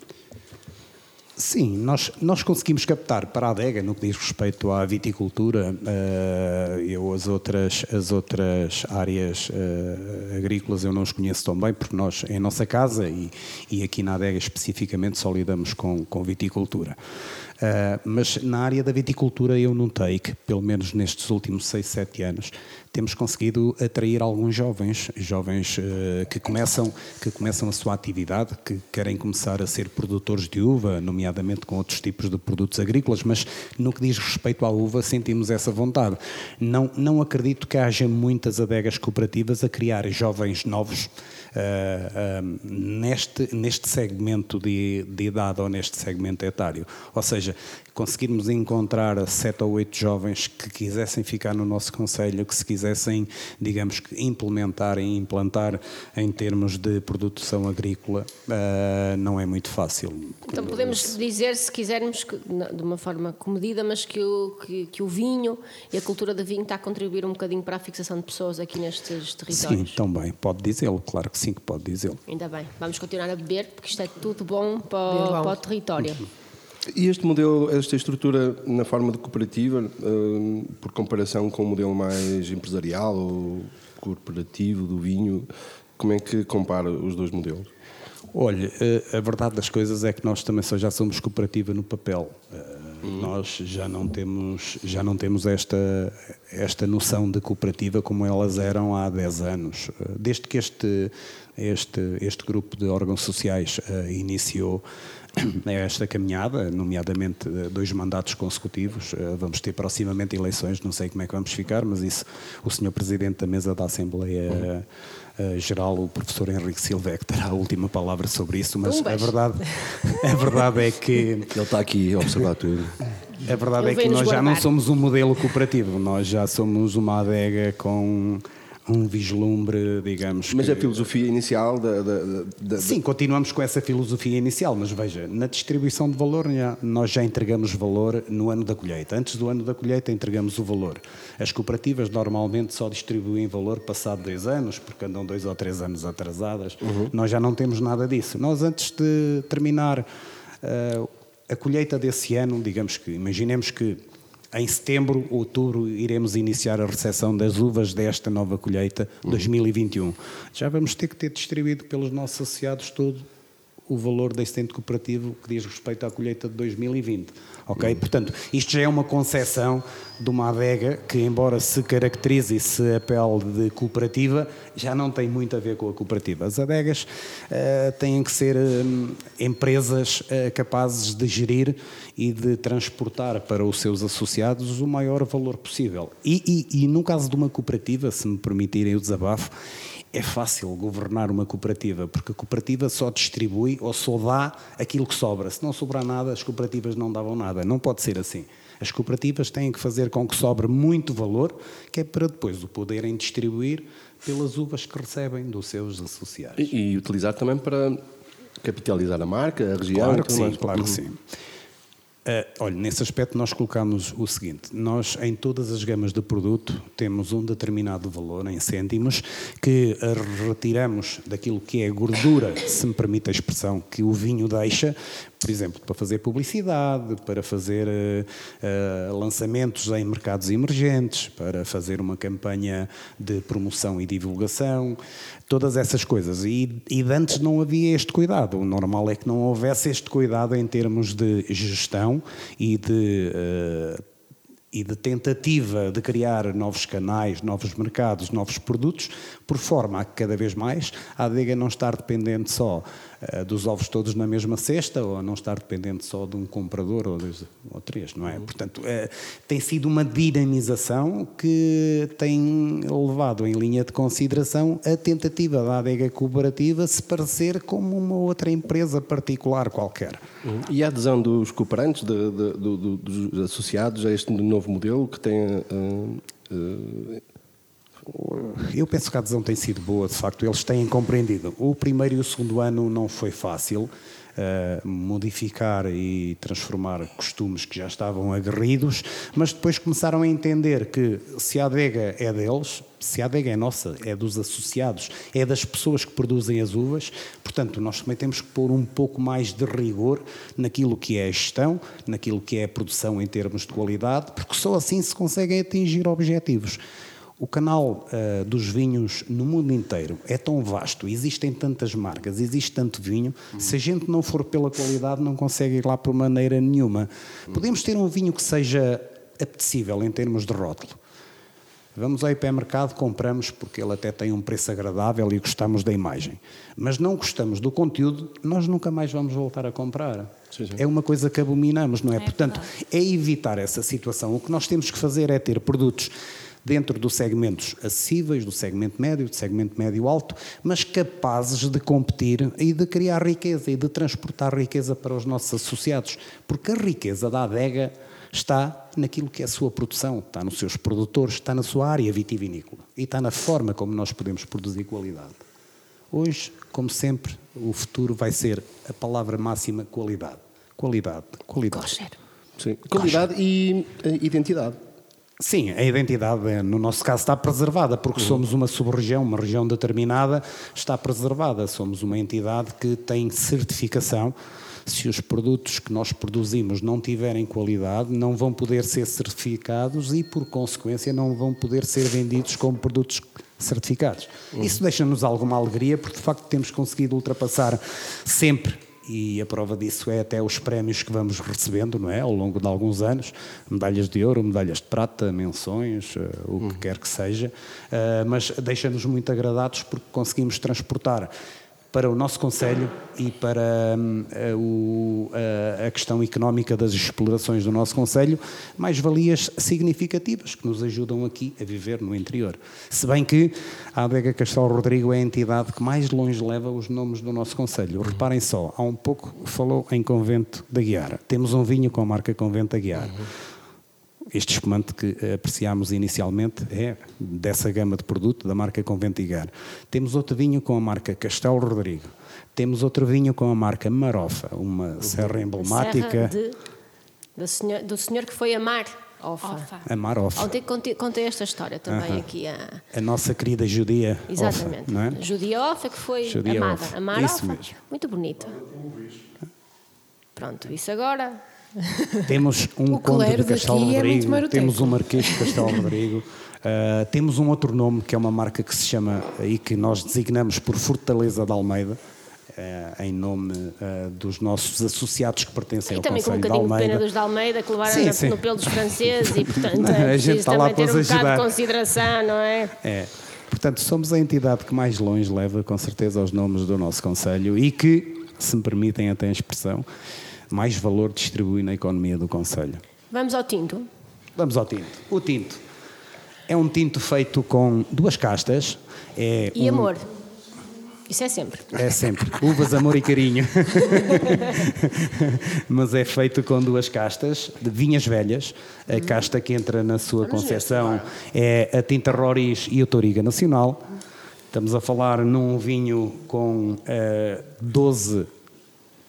Sim, nós, nós conseguimos captar para a adega, no que diz respeito à viticultura, uh, as outras, as outras áreas uh, agrícolas eu não as conheço tão bem, porque nós, em nossa casa e, e aqui na adega especificamente, só lidamos com, com viticultura. Uh, mas na área da viticultura eu notei que, pelo menos nestes últimos 6, 7 anos, temos conseguido atrair alguns jovens, jovens uh, que, começam, que começam a sua atividade, que querem começar a ser produtores de uva, nomeadamente com outros tipos de produtos agrícolas, mas no que diz respeito à uva sentimos essa vontade. Não, não acredito que haja muitas adegas cooperativas a criar jovens novos uh, neste, neste segmento de, de idade ou neste segmento etário. Ou seja, conseguirmos encontrar sete ou oito jovens que quisessem ficar no nosso conselho, que se quisessem, digamos, implementar e implantar em termos de produção agrícola, uh, não é muito fácil. Então podemos dizer, se quisermos, que, de uma forma comedida, mas que o, que, que, o vinho e a cultura do vinho está a contribuir um bocadinho para a fixação de pessoas aqui nestes territórios. Sim, também, pode dizê-lo, claro que sim que pode dizê-lo. Ainda bem, vamos continuar a beber, porque isto é tudo bom para, para o território. E este modelo, esta estrutura na forma de cooperativa, uh, por comparação com o modelo mais empresarial ou corporativo do vinho, como é que compara os dois modelos? Olha, eh, a verdade das coisas é que nós também só já somos cooperativa no papel. Uh, Nós já não temos, já não temos esta, esta noção de cooperativa como elas eram há 10 anos. Desde que este, este, este grupo de órgãos sociais uh, iniciou esta caminhada, nomeadamente dois mandatos consecutivos. Vamos ter proximamente eleições, não sei como é que vamos ficar, mas isso o senhor Presidente da Mesa da Assembleia. Uh, geral, o professor Henrique Silva é que terá a última palavra sobre isso, mas a verdade, a verdade é que. Ele está aqui a observar tudo. A verdade Ele é que nós já não somos um modelo cooperativo, nós já somos uma adega com um vislumbre, digamos. Mas que... a filosofia inicial da, da, da, Sim, continuamos com essa filosofia inicial, mas veja, na distribuição de valor nós já entregamos valor no ano da colheita. Antes do ano da colheita entregamos o valor. As cooperativas normalmente só distribuem valor passado dois anos, porque andam dois ou três anos atrasadas. Uhum. Nós já não temos nada disso. Nós antes de terminar uh, a colheita desse ano, digamos que, imaginemos que em setembro, outubro, iremos iniciar a recepção das uvas desta nova colheita 2021. Já vamos ter que ter distribuído pelos nossos associados todo o valor desse ente cooperativo que diz respeito à colheita de 2020. Ok? Portanto, isto já é uma concepção de uma adega que, embora se caracterize e se apele de cooperativa, já não tem muito a ver com a cooperativa. As adegas uh, têm que ser um, empresas uh, capazes de gerir e de transportar para os seus associados o maior valor possível. E, e, e no caso de uma cooperativa, se me permitirem o desabafo, é fácil governar uma cooperativa, porque a cooperativa só distribui ou só dá aquilo que sobra. Se não sobrar nada, as cooperativas não davam nada. Não pode ser assim. As cooperativas têm que fazer com que sobre muito valor, que é para depois o poderem distribuir pelas uvas que recebem dos seus associados. E, e utilizar também para capitalizar a marca, a região. Claro que sim, claro que sim. Uh, olha, nesse aspecto nós colocamos o seguinte: nós em todas as gamas de produto temos um determinado valor em cêntimos que retiramos daquilo que é gordura, se me permite a expressão, que o vinho deixa, por exemplo, para fazer publicidade, para fazer uh, uh, lançamentos em mercados emergentes, para fazer uma campanha de promoção e divulgação, todas essas coisas. E, e antes não havia este cuidado. O normal é que não houvesse este cuidado em termos de gestão e de. Uh, e de tentativa de criar novos canais, novos mercados, novos produtos, por forma a que cada vez mais a adega não estar dependente só uh, dos ovos todos na mesma cesta ou a não estar dependente só de um comprador ou, dois, ou três, não é? Uhum. Portanto, uh, tem sido uma dinamização que tem levado em linha de consideração a tentativa da adega cooperativa se parecer como uma outra empresa particular qualquer. Uhum. E a adesão dos cooperantes, de, de, de, dos associados a este novo modelo que tem uh, eu penso que a adesão tem sido boa, de facto, eles têm compreendido. O primeiro e o segundo ano não foi fácil. Uh, modificar e transformar costumes que já estavam aguerridos, mas depois começaram a entender que se a adega é deles, se a adega é nossa, é dos associados, é das pessoas que produzem as uvas, portanto, nós também temos que pôr um pouco mais de rigor naquilo que é a gestão, naquilo que é a produção em termos de qualidade, porque só assim se conseguem atingir objetivos. O canal uh, dos vinhos no mundo inteiro é tão vasto, existem tantas marcas, existe tanto vinho, uhum. se a gente não for pela qualidade, não consegue ir lá por maneira nenhuma. Uhum. Podemos ter um vinho que seja apetecível em termos de rótulo. Vamos ao hipermercado, compramos porque ele até tem um preço agradável e gostamos da imagem. Mas não gostamos do conteúdo, nós nunca mais vamos voltar a comprar. Sim, sim. É uma coisa que abominamos, não é? é Portanto, verdade. é evitar essa situação. O que nós temos que fazer é ter produtos dentro dos segmentos acessíveis, do segmento médio, do segmento médio-alto, mas capazes de competir e de criar riqueza e de transportar riqueza para os nossos associados. Porque a riqueza da adega está naquilo que é a sua produção, está nos seus produtores, está na sua área vitivinícola e está na forma como nós podemos produzir qualidade. Hoje, como sempre, o futuro vai ser a palavra máxima qualidade. Qualidade, qualidade. Sim. Qualidade e identidade. Sim, a identidade, eh, no nosso caso, está preservada, porque uhum. somos uma sub-região, uma região determinada, está preservada. Somos uma entidade que tem certificação. Se os produtos que nós produzimos não tiverem qualidade, não vão poder ser certificados e, por consequência, não vão poder ser vendidos como produtos certificados. Uhum. Isso deixa-nos alguma alegria, porque de facto temos conseguido ultrapassar sempre e a prova disso é até os prémios que vamos recebendo, não é? Ao longo de alguns anos, medalhas de ouro, medalhas de prata, menções, uh, o que hum. quer que seja, uh, mas deixa-nos muito agradados porque conseguimos transportar para o nosso Conselho e para um, a, o, a, a, questão económica das explorações do nosso Conselho, mais valias significativas que nos ajudam aqui a viver no interior. Se bem que a Adega Castelo Rodrigo é a entidade que mais longe leva os nomes do nosso Conselho. Reparem só, há um pouco falou em Convento da Guiara. Temos um vinho com a marca Convento da Guiara. Uhum este espumante que apreciámos inicialmente é dessa gama de produto da marca Conventigar. Temos outro vinho com a marca Castelo Rodrigo. Temos outro vinho com a marca Marofa, uma uhum. serra emblemática. Serra de, do, senhor, do senhor que foi amar. Ofa. A Marofa. Ontem contei, contei esta história também aqui. A... a nossa querida judia Exatamente. Ofa, não é? Judia Ofa que foi judia amada. Ofa. A Marofa, muito bonita. Pronto, isso agora temos um conde de Castelo é Rodrigo, é temos um marquês de Castelo Rodrigo, uh, temos um outro nome que é uma marca que se chama e que nós designamos por Fortaleza de Almeida. Uh, em nome uh, dos nossos associados que pertencem e ao Conselho de Almeida. E também com um bocadinho de pena dos de Almeida que levaram sim, sim. no pelo dos franceses e portanto não, é a gente está lá para ter um bocado de consideração, não é? É. Portanto, somos a entidade que mais longe leva com certeza os nomes do nosso Conselho e que, se me permitem até a expressão, mais valor distribui na economia do Conselho. Vamos ao tinto? Vamos ao tinto. O tinto é um tinto feito com duas castas. É e um... amor. Isso é sempre. É sempre. Uvas, amor e carinho. Mas é feito com duas castas de vinhas velhas. A uhum. casta que entra na sua Vamos concepção é a tinta Roriz e a Toriga Nacional. Estamos a falar num vinho com uh, eh, 12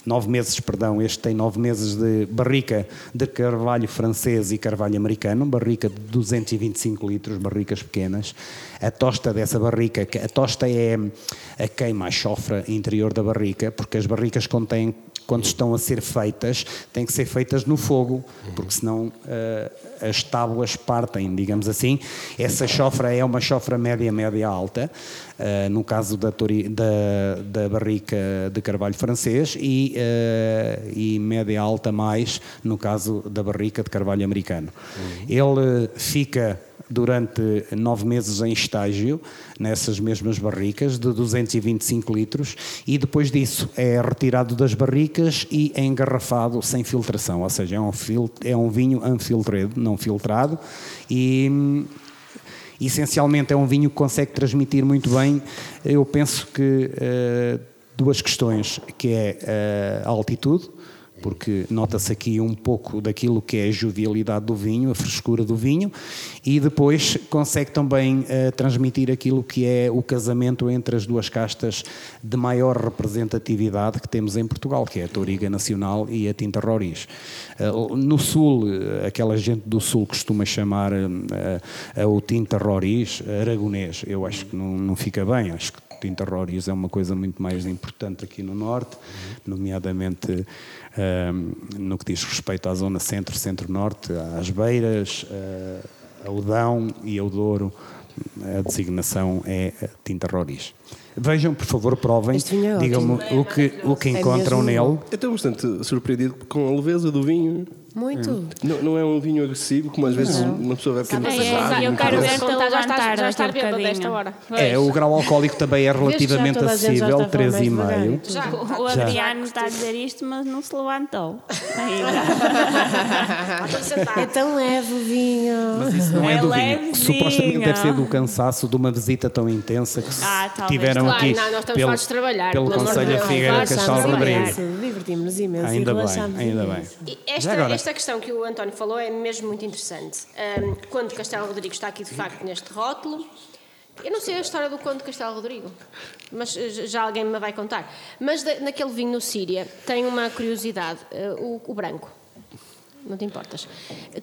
nove meses, perdão, este tem nove meses de barrica de carvalho francês e carvalho americano, barrica de 225 litros, barricas pequenas. A tosta dessa barrica, a tosta é a queima, a chofra interior da barrica, porque as barricas contêm quando estão a ser feitas, têm que ser feitas no fogo, porque senão uh, as tábuas partem, digamos assim. Essa chofra é uma chofra média, média alta, uh, no caso da, da, da, barrica de carvalho francês, e, uh, e média alta mais no caso da barrica de carvalho americano. Uhum. Ele fica durante nove meses em estágio, nessas mesmas barricas, de 225 litros, e depois disso é retirado das barricas e é engarrafado sem filtração, ou seja, é um, é um vinho unfiltrado, não filtrado, e essencialmente é um vinho que consegue transmitir muito bem, eu penso que uh, duas questões, que é uh, a altitude, porque nota-se aqui um pouco daquilo que é a jovialidade do vinho, a frescura do vinho, e depois consegue também uh, transmitir aquilo que é o casamento entre as duas castas de maior representatividade que temos em Portugal, que é a Toriga Nacional e a Tinta Roriz. Uh, no Sul, uh, aquela gente do Sul costuma chamar o Tinta Roriz aragonês. Eu acho que não, não fica bem, acho que Tinta Roriz é uma coisa muito mais importante aqui no Norte, nomeadamente no que diz respeito à zona centro, centro-norte, às beiras, uh, ao Dão e ao Douro, a designação é tinta roriz. Vejam, por favor, provem, é digam-me o que, o que é encontram é nele. Eu estou bastante surpreendido com a leveza do vinho. Muito. Hum. Não, não, é um vinho agressivo, como às vezes não. uma pessoa vai pequeno é, é, Eu quero ver contar já estar, já estar bêbado desta hora. É, o grau alcoólico também é relativamente acessível, 3,5. O Adriano está a dizer isto, mas não se levantou. é tão leve o vinho. Mas isso não é, é do vinho. Supostamente deve ser do cansaço de uma visita tão intensa que ah, tiveram claro, aqui não, nós estamos pelo, trabalhar, pelo Conselho de Figueira Castelo Rodrigues. Divertimos-nos imenso. Ainda bem, ainda bem. Esta, esta questão que o António falou é mesmo muito interessante. Um, Conde Castelo Rodrigo está aqui de facto neste rótulo. Eu não sei a história do Conde Castelo Rodrigo, mas já alguém me vai contar. Mas de, naquele vinho no Síria tem uma curiosidade: uh, o, o, branco. Não te importas.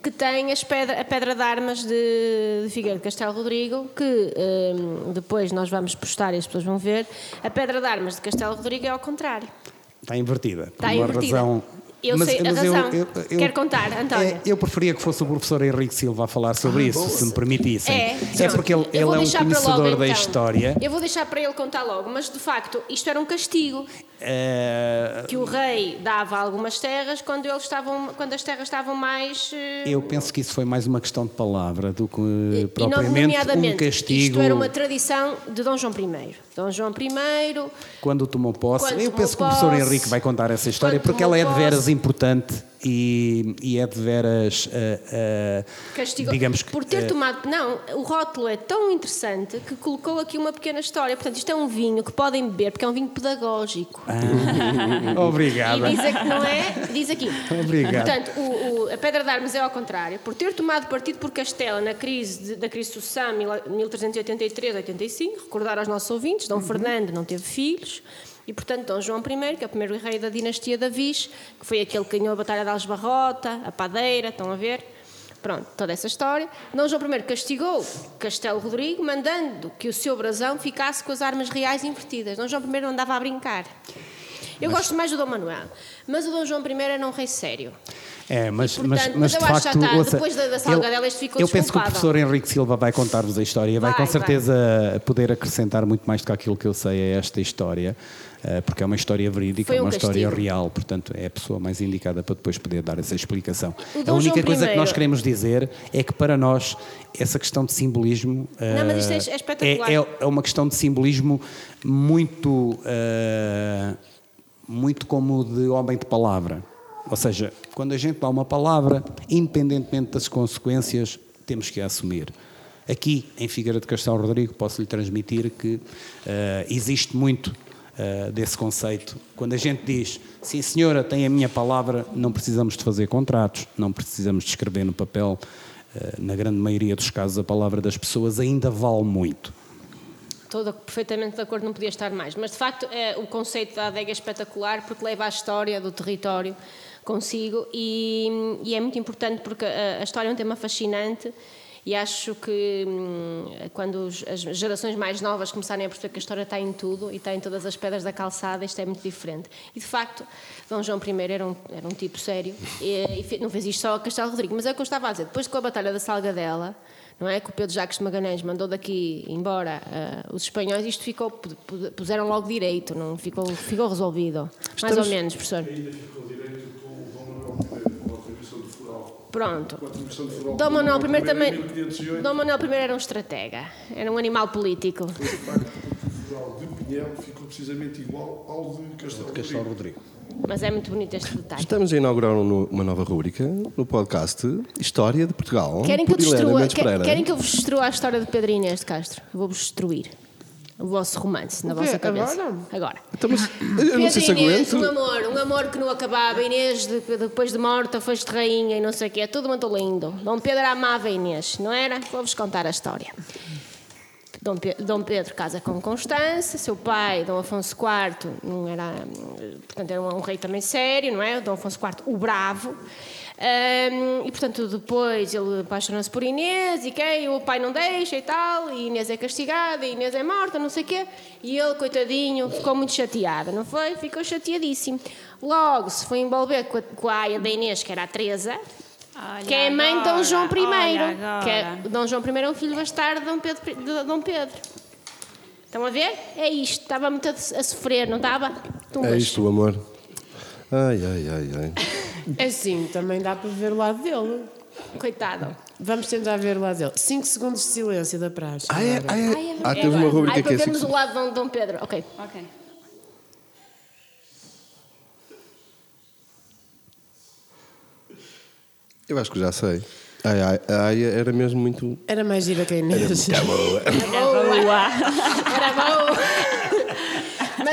Que tem pedra, a pedra de armas de, de Figueiredo de Castelo Rodrigo, que um, depois nós vamos postar e as pessoas vão ver. A pedra de armas de Castelo Rodrigo é ao contrário. Está invertida. Está por uma invertida. razão eu mas, sei a razão. Eu, eu, Quero contar, António. É, eu preferia que fosse o professor Henrique Silva a falar sobre ah, isso, boa. se me permitissem. É, é porque ele, ele é um conhecedor logo, da então. história. Eu vou deixar para ele contar logo, mas de facto isto era um castigo. Uh, que o rei dava algumas terras quando, eles estavam, quando as terras estavam mais. Uh... Eu penso que isso foi mais uma questão de palavra do que e, propriamente e um castigo. Isto era uma tradição de Dom João I. Dom João I. Quando tomou posse. Quando eu tomou penso posse, que o professor Henrique vai contar essa história porque ela é de veras importante e, e é de veras. Uh, uh, digamos que. Por ter uh, tomado. Não, o rótulo é tão interessante que colocou aqui uma pequena história. Portanto, isto é um vinho que podem beber porque é um vinho pedagógico. Ah, obrigado. E diz aqui, não é? Diz aqui. Obrigado. Portanto, o, o, a Pedra de Armas é ao contrário. Por ter tomado partido por Castela na crise de, da crise de sucessão 1383-85, recordar aos nossos ouvintes, Dom uhum. Fernando não teve filhos. E, portanto, Dom João I, que é o primeiro rei da dinastia da Viz, que foi aquele que ganhou a Batalha de Algebarrota, a Padeira, estão a ver? Pronto, toda essa história. Dom João I castigou Castelo Rodrigo, mandando que o seu brasão ficasse com as armas reais invertidas. Dom João I andava a brincar. Eu mas... gosto mais do Dom Manuel, mas o Dom João I era um rei sério. É, mas, portanto, mas, mas, de facto, está, ouça, depois da, da salgadela, este ficou Eu penso que o professor Henrique Silva vai contar-vos a história, vai, vai com certeza vai. poder acrescentar muito mais do que aquilo que eu sei a esta história. Eh, porque é uma história verídica, um uma castigo. história real, portanto é a pessoa mais indicada para depois poder dar essa explicação. A única coisa que nós queremos dizer é que para nós essa questão de simbolismo Não, mas isto é, é espetacular. É, é, uma questão de simbolismo muito, uh, muito como de homem de palavra. Ou seja, quando a gente dá uma palavra, independentemente das consequências, temos que a assumir. Aqui, em Figueira de Castelo Rodrigo, posso lhe transmitir que uh, existe muito uh, desse conceito. Quando a gente diz, sim senhora, tem a minha palavra, não precisamos de fazer contratos, não precisamos de escrever no papel. Uh, na grande maioria dos casos, a palavra das pessoas ainda vale muito. Estou perfeitamente de acordo, não podia estar mais. Mas, de facto, é, o conceito da adega é espetacular porque leva a história do território consigo e, e é muito importante porque a, a história é um tema fascinante e acho que hum, quando as gerações mais novas começarem a perceber que a história está em tudo e está em todas as pedras da calçada, isto é muito diferente. E de facto, Dom João I era um, era um tipo sério e, e não fez isto só a Castelo Rodrigo, mas é o que eu estava a dizer. Depois com a Batalha da Salgadela, não é? Que o Pedro Jacques de Magalhães mandou daqui embora uh, os espanhóis, isto ficou, puseram logo direito, não ficou, ficou resolvido. Estamos, mais ou menos, professor. Ainda ficou direito com o Dom Manuel com a atribuição do Floral. Pronto. Dom Manuel I também. Dom Manuel I era um estratega, era um animal político. O facto de Pinhel ficou precisamente igual ao de Castelo, Castelo Rodrigo. Mas é muito bonito este detalhe. Estamos a inaugurar uma nova rubrica no podcast História de Portugal. Querem que, eu destrua, querem que eu vos destrua a história de Pedro Inês de Castro? Vou-vos destruir o vosso romance na vossa cabeça. Agora? Agora. Então, mas, eu não sei se Inês, um amor, um amor que não acabava. Inês, depois de morta, foste rainha e não sei o quê. Tudo muito lindo. Dom Pedro amava Inês, não era? Vou-vos contar a história. Dom Pedro, Dom Pedro casa com Constança, seu pai, Dom Afonso IV, não era, portanto, era um rei também sério, não é? Dom Afonso IV, o bravo. Um, e portanto, depois ele apaixona-se por Inês e quem? O pai não deixa e tal, e Inês é castigada, e Inês é morta, não sei o quê. E ele, coitadinho, ficou muito chateado, não foi? Ficou chateadíssimo. Logo se foi envolver com a, com a aia da Inês, que era a Teresa, Olha que é a mãe de Dom João I. Que é, Dom João I é um filho bastardo de Dom Pedro. De Dom Pedro. Estão a ver? É isto. Estava muito a, a sofrer, não estava? Tumbas. É isto, o amor. Ai, ai, ai, ai. É sim, também dá para ver o lado dele. Coitado. Vamos tentar ver o lado dele. 5 segundos de silêncio da praxe. Ah, é, ah, é. ah, temos uma rubrica que é Vemos o lado de Dom Pedro. Ok. Ok. Eu acho que já sei. A Aya era mesmo muito. Era mais gira que a Inês. Era boa. Era boa. Era boa.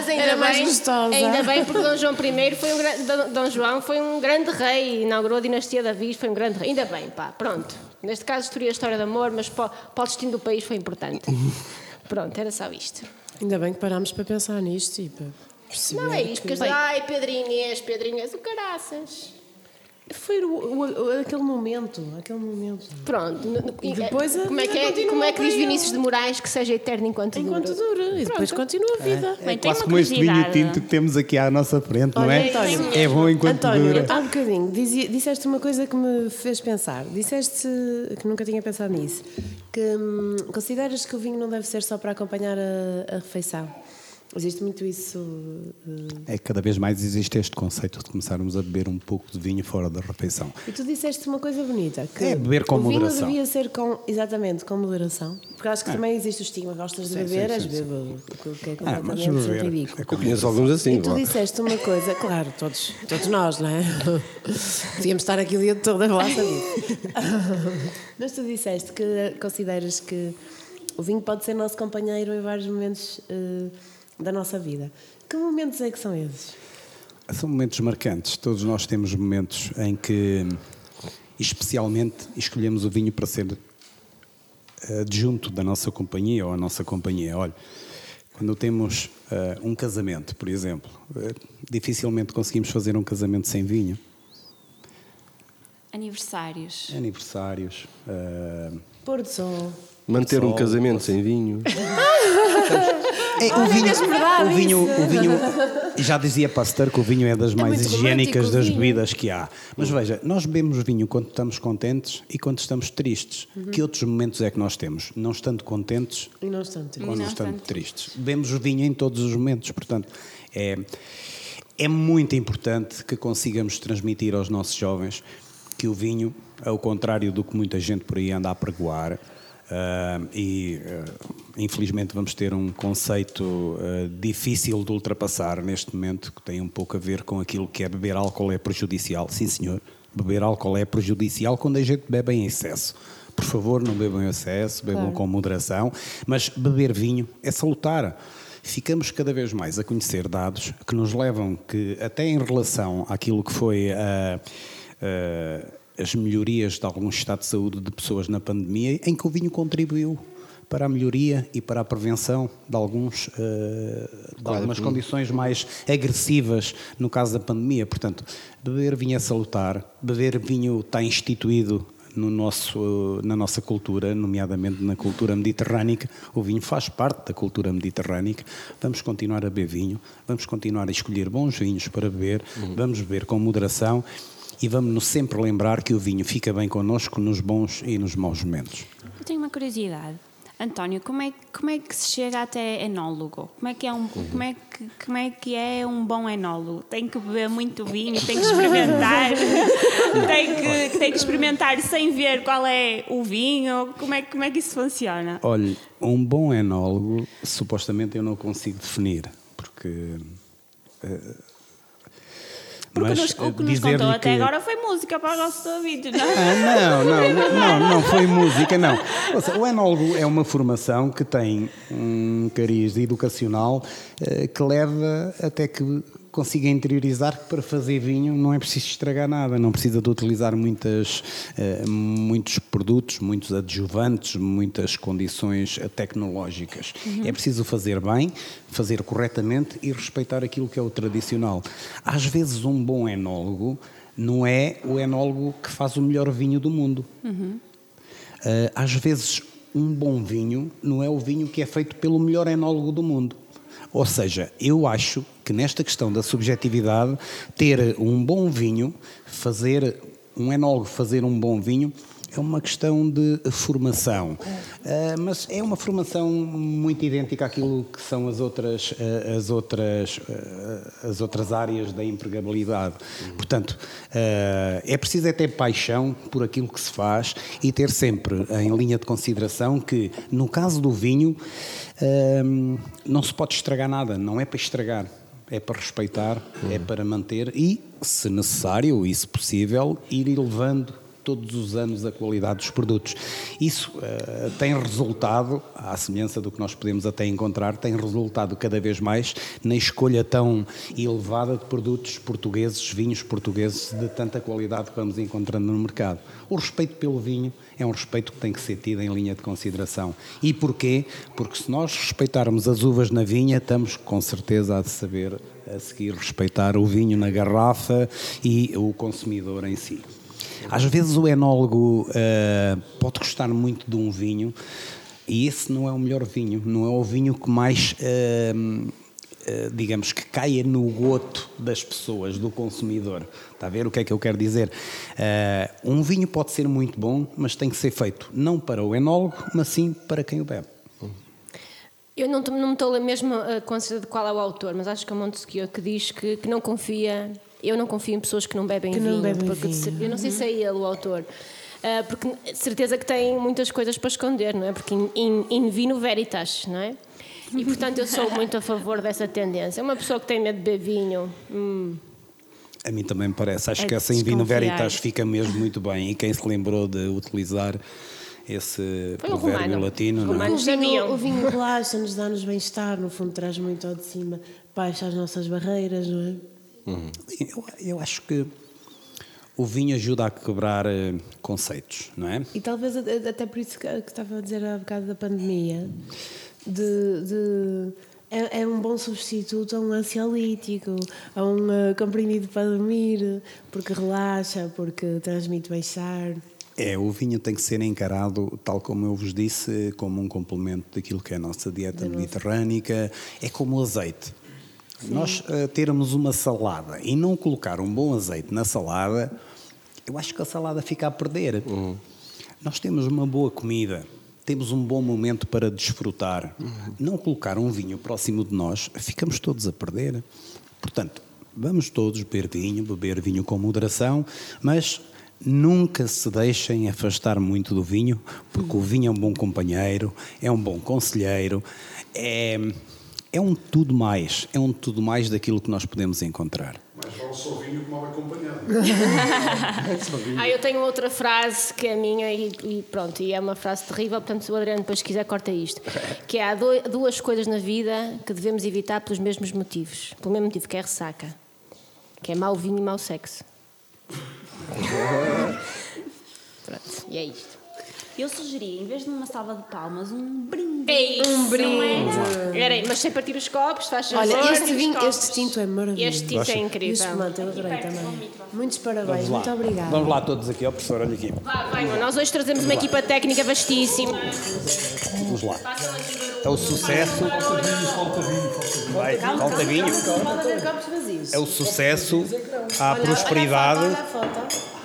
Mas ainda Era bem, gostosa. ainda bem porque Dom João I foi um Dom João foi um grande rei, inaugurou a dinastia da Viz, foi um grande rei. Ainda bem, pá, pronto. Neste caso destruiu a história de amor, mas para, para o destino do país foi importante. Pronto, era só isto. Ainda bem que parámos para pensar nisto e para perceber. Não é isto, que... ai, Pedro Inês, Pedro Inês, o caraças. Foi o, o, aquele momento, aquele momento. Pronto. E depois como é que, é, como é que diz Vinícius de Moraes que seja eterno enquanto, enquanto dura? dura. E depois Pronto. continua a vida. É, é quase como este vinho tinto que temos aqui à nossa frente, não é? António, é bom enquanto António, dura. Há um bocadinho, disseste uma coisa que me fez pensar. Disseste, que nunca tinha pensado nisso, que hum, consideras que o vinho não deve ser só para acompanhar a, a refeição? Existe muito isso. Eh, é cada vez mais existe este conceito de começarmos a beber um pouco de vinho fora da refeição. E tu disseste uma coisa bonita. Que é beber com o moderação. O vinho devia ser com, exatamente, com moderação. Porque acho que é. também existe o estigma. Gostas de sim, beber, és bêbado. Que é completamente ah, ridículo. É Eu conheço alguns assim. E tu disseste uma coisa, claro, todos, todos nós, não é? Podíamos estar aqui o dia todo a falar. Mas tu disseste que consideras que o vinho pode ser nosso companheiro em vários momentos. Uh, da nossa vida. Que momentos é que são esses? São momentos marcantes. Todos nós temos momentos em que, especialmente, escolhemos o vinho para ser eh, adjunto da nossa companhia ou a nossa companhia. Olha, quando temos uh, um casamento, por exemplo, uh, dificilmente conseguimos fazer um casamento sem vinho. Aniversários. Aniversários. Uh, Pôr do sol. Manter sol, um casamento sem vinho. É, o vinho, o vinho, o vinho, já dizia Pasteur que o vinho é das é mais higiênicas das bebidas que há. Mas veja, nós bebemos vinho quando estamos contentes e quando estamos tristes. Uhum. Que outros momentos é que nós temos? Não estando contentes e não estando tristes. Ou não estando tristes. Bebemos o vinho em todos os momentos, portanto, é, é muito importante que consigamos transmitir aos nossos jovens que o vinho, ao contrário do que muita gente por aí anda a pregoar, Uh, e uh, infelizmente vamos ter um conceito uh, difícil de ultrapassar neste momento que tem um pouco a ver com aquilo que é beber álcool é prejudicial. Sim, senhor, beber álcool é prejudicial quando a gente bebe em excesso. Por favor, não bebam em excesso, bebam claro. com moderação, mas beber vinho é salutar ficamos cada vez mais a conhecer dados que nos levam que, até em relação àquilo que foi a, as melhorias de algum estado de saúde de pessoas na pandemia, em que o vinho contribuiu para a melhoria e para a prevenção de, alguns, uh, de algumas condições mais agressivas no caso da pandemia. Portanto, beber vinho é salutar, beber vinho está instituído no nosso, na nossa cultura, nomeadamente na cultura mediterrânica. O vinho faz parte da cultura mediterrânica. Vamos continuar a beber vinho, vamos continuar a escolher bons vinhos para beber, uhum. vamos beber com moderação e vamos-nos sempre lembrar que o vinho fica bem connosco nos bons e nos maus momentos. Eu tenho uma curiosidade. António, como é, como é que se chega até enólogo? Como é, que é um, como, é que, como é que é um bom enólogo? Tem que beber muito vinho, tem que experimentar, tem, que, tem que experimentar sem ver qual é o vinho? Como é, como é que isso funciona? Olha, um bom enólogo, supostamente eu não consigo definir, porque uh, porque Mas, nos, o que nos contou até que... agora foi música para o nosso ouvido, não é? Ah, não, não, não, não foi música, não. Seja, o enólogo é uma formação que tem um cariz educacional eh, que leva até que consiga interiorizar que para fazer vinho não é preciso estragar nada, não precisa de utilizar muitas, uh, muitos produtos, muitos adjuvantes, muitas condições tecnológicas. Uhum. É preciso fazer bem, fazer corretamente e respeitar aquilo que é o tradicional. Às vezes, um bom enólogo não é o enólogo que faz o melhor vinho do mundo. Uhum. Uh, às vezes, um bom vinho não é o vinho que é feito pelo melhor enólogo do mundo. Ou seja, eu acho que nesta questão da subjetividade, ter um bom vinho, fazer um enólogo fazer um bom vinho, é uma questão de formação, uh, mas é uma formação muito idêntica àquilo que são as outras, uh, as outras, uh, as outras áreas da empregabilidade. Uhum. Portanto, é preciso é ter paixão por aquilo que se faz e ter sempre em linha de consideração que, no caso do vinho, não se pode estragar nada, não é para estragar é para respeitar, uhum. é para manter e, se necessário e se possível, ir elevando todos os anos a qualidade dos produtos. Isso uh, tem resultado, à semelhança do que nós podemos até encontrar, tem resultado cada vez mais na escolha tão elevada de produtos portugueses, vinhos portugueses de tanta qualidade que vamos encontrando no mercado. O respeito pelo vinho é um respeito que tem que ser tido em linha de consideração. E porquê? Porque se nós respeitarmos as uvas na vinha, estamos com certeza a saber a seguir respeitar o vinho na garrafa e o consumidor em si. Às vezes o enólogo uh, pode gostar muito de um vinho e esse não é o melhor vinho, não é o vinho que mais. Uh, digamos que caia no goto das pessoas, do consumidor. Está a ver o que é que eu quero dizer? Uh, um vinho pode ser muito bom, mas tem que ser feito não para o enólogo, mas sim para quem o bebe. Eu não, não me estou mesmo a consciência de qual é o autor, mas acho que é Montesquieu que diz que, que não confia. Eu não confio em pessoas que não bebem Que vinho. não bebem porque vinho. eu não sei se é ele o autor. Ah, porque de certeza que tem muitas coisas para esconder, não é? Porque in, in, in vino veritas, não é? E portanto eu sou muito a favor dessa tendência. Uma pessoa que tem medo de beber vinho, hum, A mim também me parece. Acho É que essa em vino veritas fica mesmo muito bem. E quem se lembrou de utilizar esse Foi provérbio romano. latino, não é? O vinho, o vinho relaxa-nos, dá-nos bem-estar, no fundo traz muito ao de cima, baixa as nossas barreiras, não é? Eu, eu acho que o vinho ajuda a quebrar eh, conceitos, não é? E talvez até por isso que, que estava a dizer há bocado da pandemia, de, de- é, é um bom substituto a um ansiolítico, a um eh, comprimido para dormir, porque relaxa, porque transmite bem-estar. É, o vinho tem que ser encarado, tal como eu vos disse, como um complemento daquilo que é a nossa dieta mediterrânica. É como o azeite. Nós eh, termos uma salada e não colocar um bom azeite na salada, eu acho que a salada fica a perder. Nós temos uma boa comida, temos um bom momento para desfrutar. Não colocar um vinho próximo de nós, ficamos todos a perder. Portanto, vamos todos beber vinho, beber vinho com moderação, mas nunca se deixem afastar muito do vinho, porque o vinho é um bom companheiro, é um bom conselheiro, é, é um tudo mais, é um tudo mais daquilo que nós podemos encontrar. Mais vale só vinho que mal acompanhado. Ah, eu tenho outra frase que é minha e, e pronto, e é uma frase terrível, portanto, se o Adriano depois quiser, corta isto. Que é, há do- duas coisas na vida que devemos evitar pelos mesmos motivos. Pelo mesmo motivo, que é a ressaca. Que é mau vinho e mau sexo. pronto, e é isto. Eu sugeria, em vez de uma salva de palmas, um brinde. Ei, um brinde. Era aí, mas sem partir os copos, faz favor. Olha, este, vinho, copos. este tinto é maravilhoso. Este tinto é E incrível. espumante eu adorei também. Muitos parabéns, muito obrigada. Vamos lá todos aqui, ó professor, olha aqui. Vá, venham, nós hoje trazemos uma equipa técnica vastíssima. Vamos lá. É o sucesso. Vai, falta vinho. Pode haver copos vazios. É o sucesso, a Olha, prosperidade Olha a foto, olha a foto.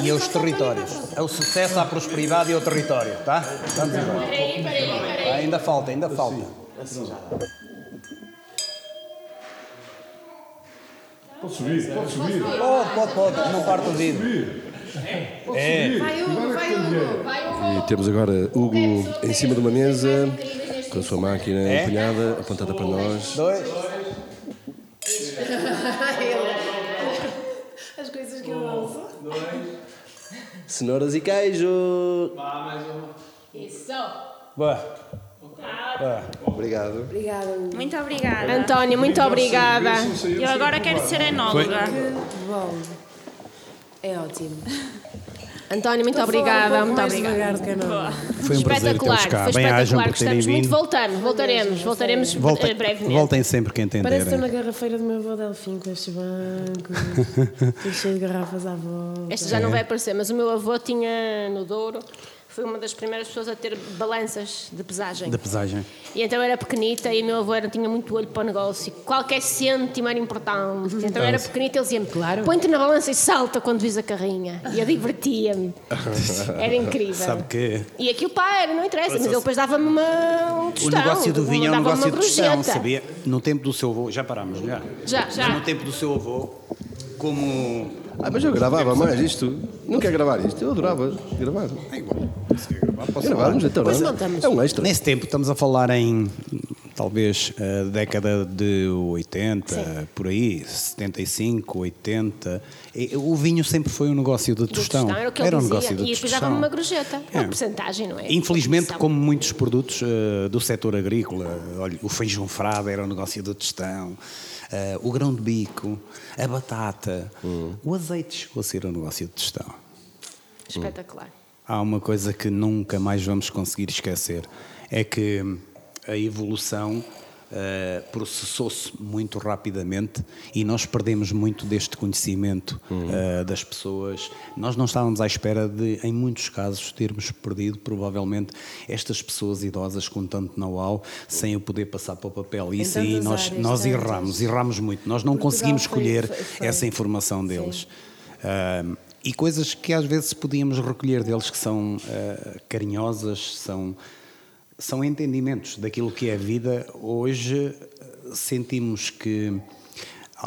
E aos territórios. É o sucesso, a prosperidade e ao território, tá? Vamos embora. Peraí, peraí, peraí. Ainda falta, ainda falta. Pode subir, pode subir. Pode, pode, pode, não parte o vidro. É, Vai, Hugo, vai, Hugo. E temos agora Hugo em cima de uma mesa, com a sua máquina É? empenhada, apontada para nós. dois. As coisas que eu ouço. Cenouras e queijo. Isso. Boa. Obrigado. Obrigada. Muito obrigada. António, muito obrigada. Eu agora quero ser enóloga. Que bom. É ótimo. António, muito Estou obrigada. um Muito obrigada. Foi um prazer Espetacular, ter-vos cá. foi Bem-ajam espetacular. por terem Gostamos muito. vindo. Voltamos, voltaremos, voltaremos eh, Voltem, brevemente. voltem sempre que Parece que estou na entenderem. garrafeira do meu avô Delfim com estes bancos. Estou cheio de garrafas à volta. Esta já não vai aparecer, mas o meu avô tinha no Douro, foi uma das primeiras pessoas a ter balanças de pesagem. Da pesagem. E então era pequenita e o meu avô era, tinha muito olho para o negócio. Qualquer cêntimo era importante. Então era pequenita e ele dizia-me: Claro. põe-te na balança e salta quando vis a carrinha. E eu divertia-me. Era incrível. Sabe que E aquilo pá, era, não interessa, mas ele depois dava-me uma, um o tostão. negócio do vinho é um negócio de gorjeta. sabia? No tempo do seu avô, já parámos, já? Já, já. No tempo do seu avô, como Ah, mas eu gravava mais isto. Não quer gravar isto? Eu adorava gravar. É igual. Se quer gravar, posso Gravávamos então, não é? É um extra. Nesse tempo, estamos a falar em talvez a década de 80, por aí, 75, 80. E O vinho sempre foi um negócio de tostão. tostão, era o que ele um dizia. negócio de e depois tostão. dava-me uma gorjeta. É. Uma porcentagem, não é? Infelizmente, como muitos produtos eh, do setor agrícola, olha, o feijão frado era um negócio de tostão, eh, o grão de bico, a batata, o azeite chegou a ser um negócio de tostão. Espetacular. Há uma coisa que nunca mais vamos conseguir esquecer: é que a evolução eh, processou-se muito rapidamente e nós perdemos muito deste conhecimento eh, das pessoas. Nós não estávamos à espera de, em muitos casos, termos perdido provavelmente estas pessoas idosas com tanto know-how sem o poder passar para o papel. E isso aí nós, nós erramos, erramos muito. Nós não Portugal conseguimos foi- escolher foi- foi- essa informação deles. E coisas que às vezes podíamos recolher deles que são ah, carinhosas, são são entendimentos daquilo que é a vida. Hoje sentimos que,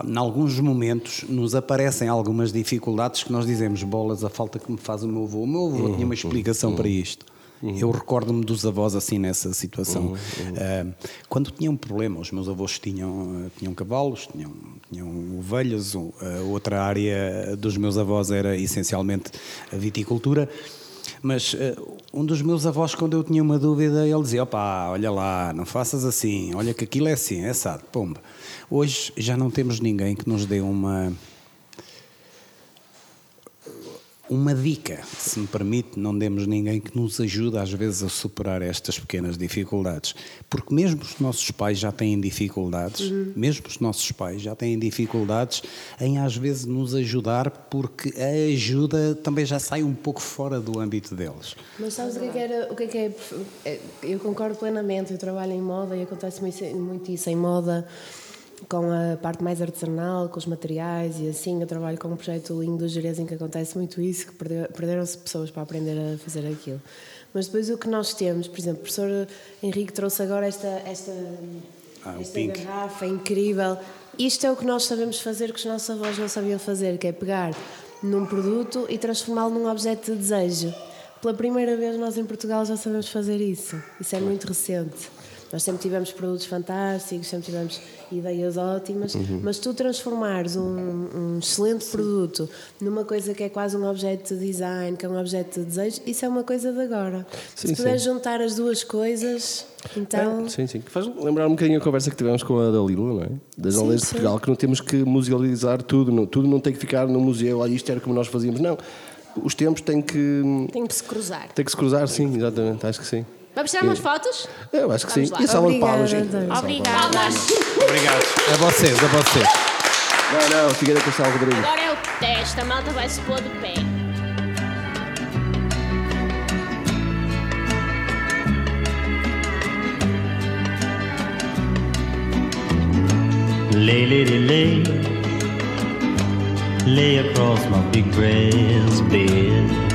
em alguns momentos, nos aparecem algumas dificuldades que nós dizemos: bolas, a falta que me faz o meu avô. O meu avô tinha uma explicação para isto. Eu recordo-me dos avós assim nessa situação. Uh, quando tinham um problema, os meus avós tinham, uh, tinham cavalos, tinham, tinham ovelhas, uh, outra área dos meus avós era essencialmente a viticultura. Mas uh, um dos meus avós, quando eu tinha uma dúvida, ele dizia: opá, olha lá, não faças assim, olha que aquilo é assim, é assado, pomba. Hoje já não temos ninguém que nos dê uma. Uma dica, se me permite, não demos ninguém que nos ajude às vezes a superar estas pequenas dificuldades. Porque mesmo os nossos pais já têm dificuldades, uhum. mesmo os nossos pais já têm dificuldades em às vezes nos ajudar, porque a ajuda também já sai um pouco fora do âmbito deles. Mas sabes o que é que, era, o que, é, que é? Eu concordo plenamente, eu trabalho em moda e acontece muito isso em moda com a parte mais artesanal, com os materiais e assim. Eu trabalho com um projeto lindo do Jerez em que acontece muito isso, que perderam-se pessoas para aprender a fazer aquilo. Mas depois o que nós temos, por exemplo, o professor Henrique trouxe agora esta, esta, ah, esta garrafa incrível. Isto é o que nós sabemos fazer que os nossos avós não sabiam fazer, que é pegar num produto e transformá-lo num objeto de desejo. Pela primeira vez nós em Portugal já sabemos fazer isso. Isso é muito recente. Nós sempre tivemos produtos fantásticos, sempre tivemos ideias ótimas, uhum. mas tu transformares um, um excelente sim. produto numa coisa que é quase um objeto de design, que é um objeto de desejo, isso é uma coisa de agora. Sim, Se puderes juntar as duas coisas, então. É, sim, sim. Faz lembrar um bocadinho a conversa que tivemos com a Dalila, não é? Das sim, aldeias de Portugal, que não temos que musealizar tudo, não, tudo não tem que ficar no museu, olha, isto era como nós fazíamos, não. Os tempos têm que. Tem que se cruzar. Tem que se cruzar, sim, exatamente, acho que sim. Vamos tirar umas fotos? Eu acho que Vamos sim. Lá. E a salva de palmas, gente. Obrigada. Obrigado. A vocês, a vocês. Não, não, fica com o Sal Rodrigo. Agora é o teste, a malta vai se pôr de pé. Lay, lady, lay, lay across my big breast bed.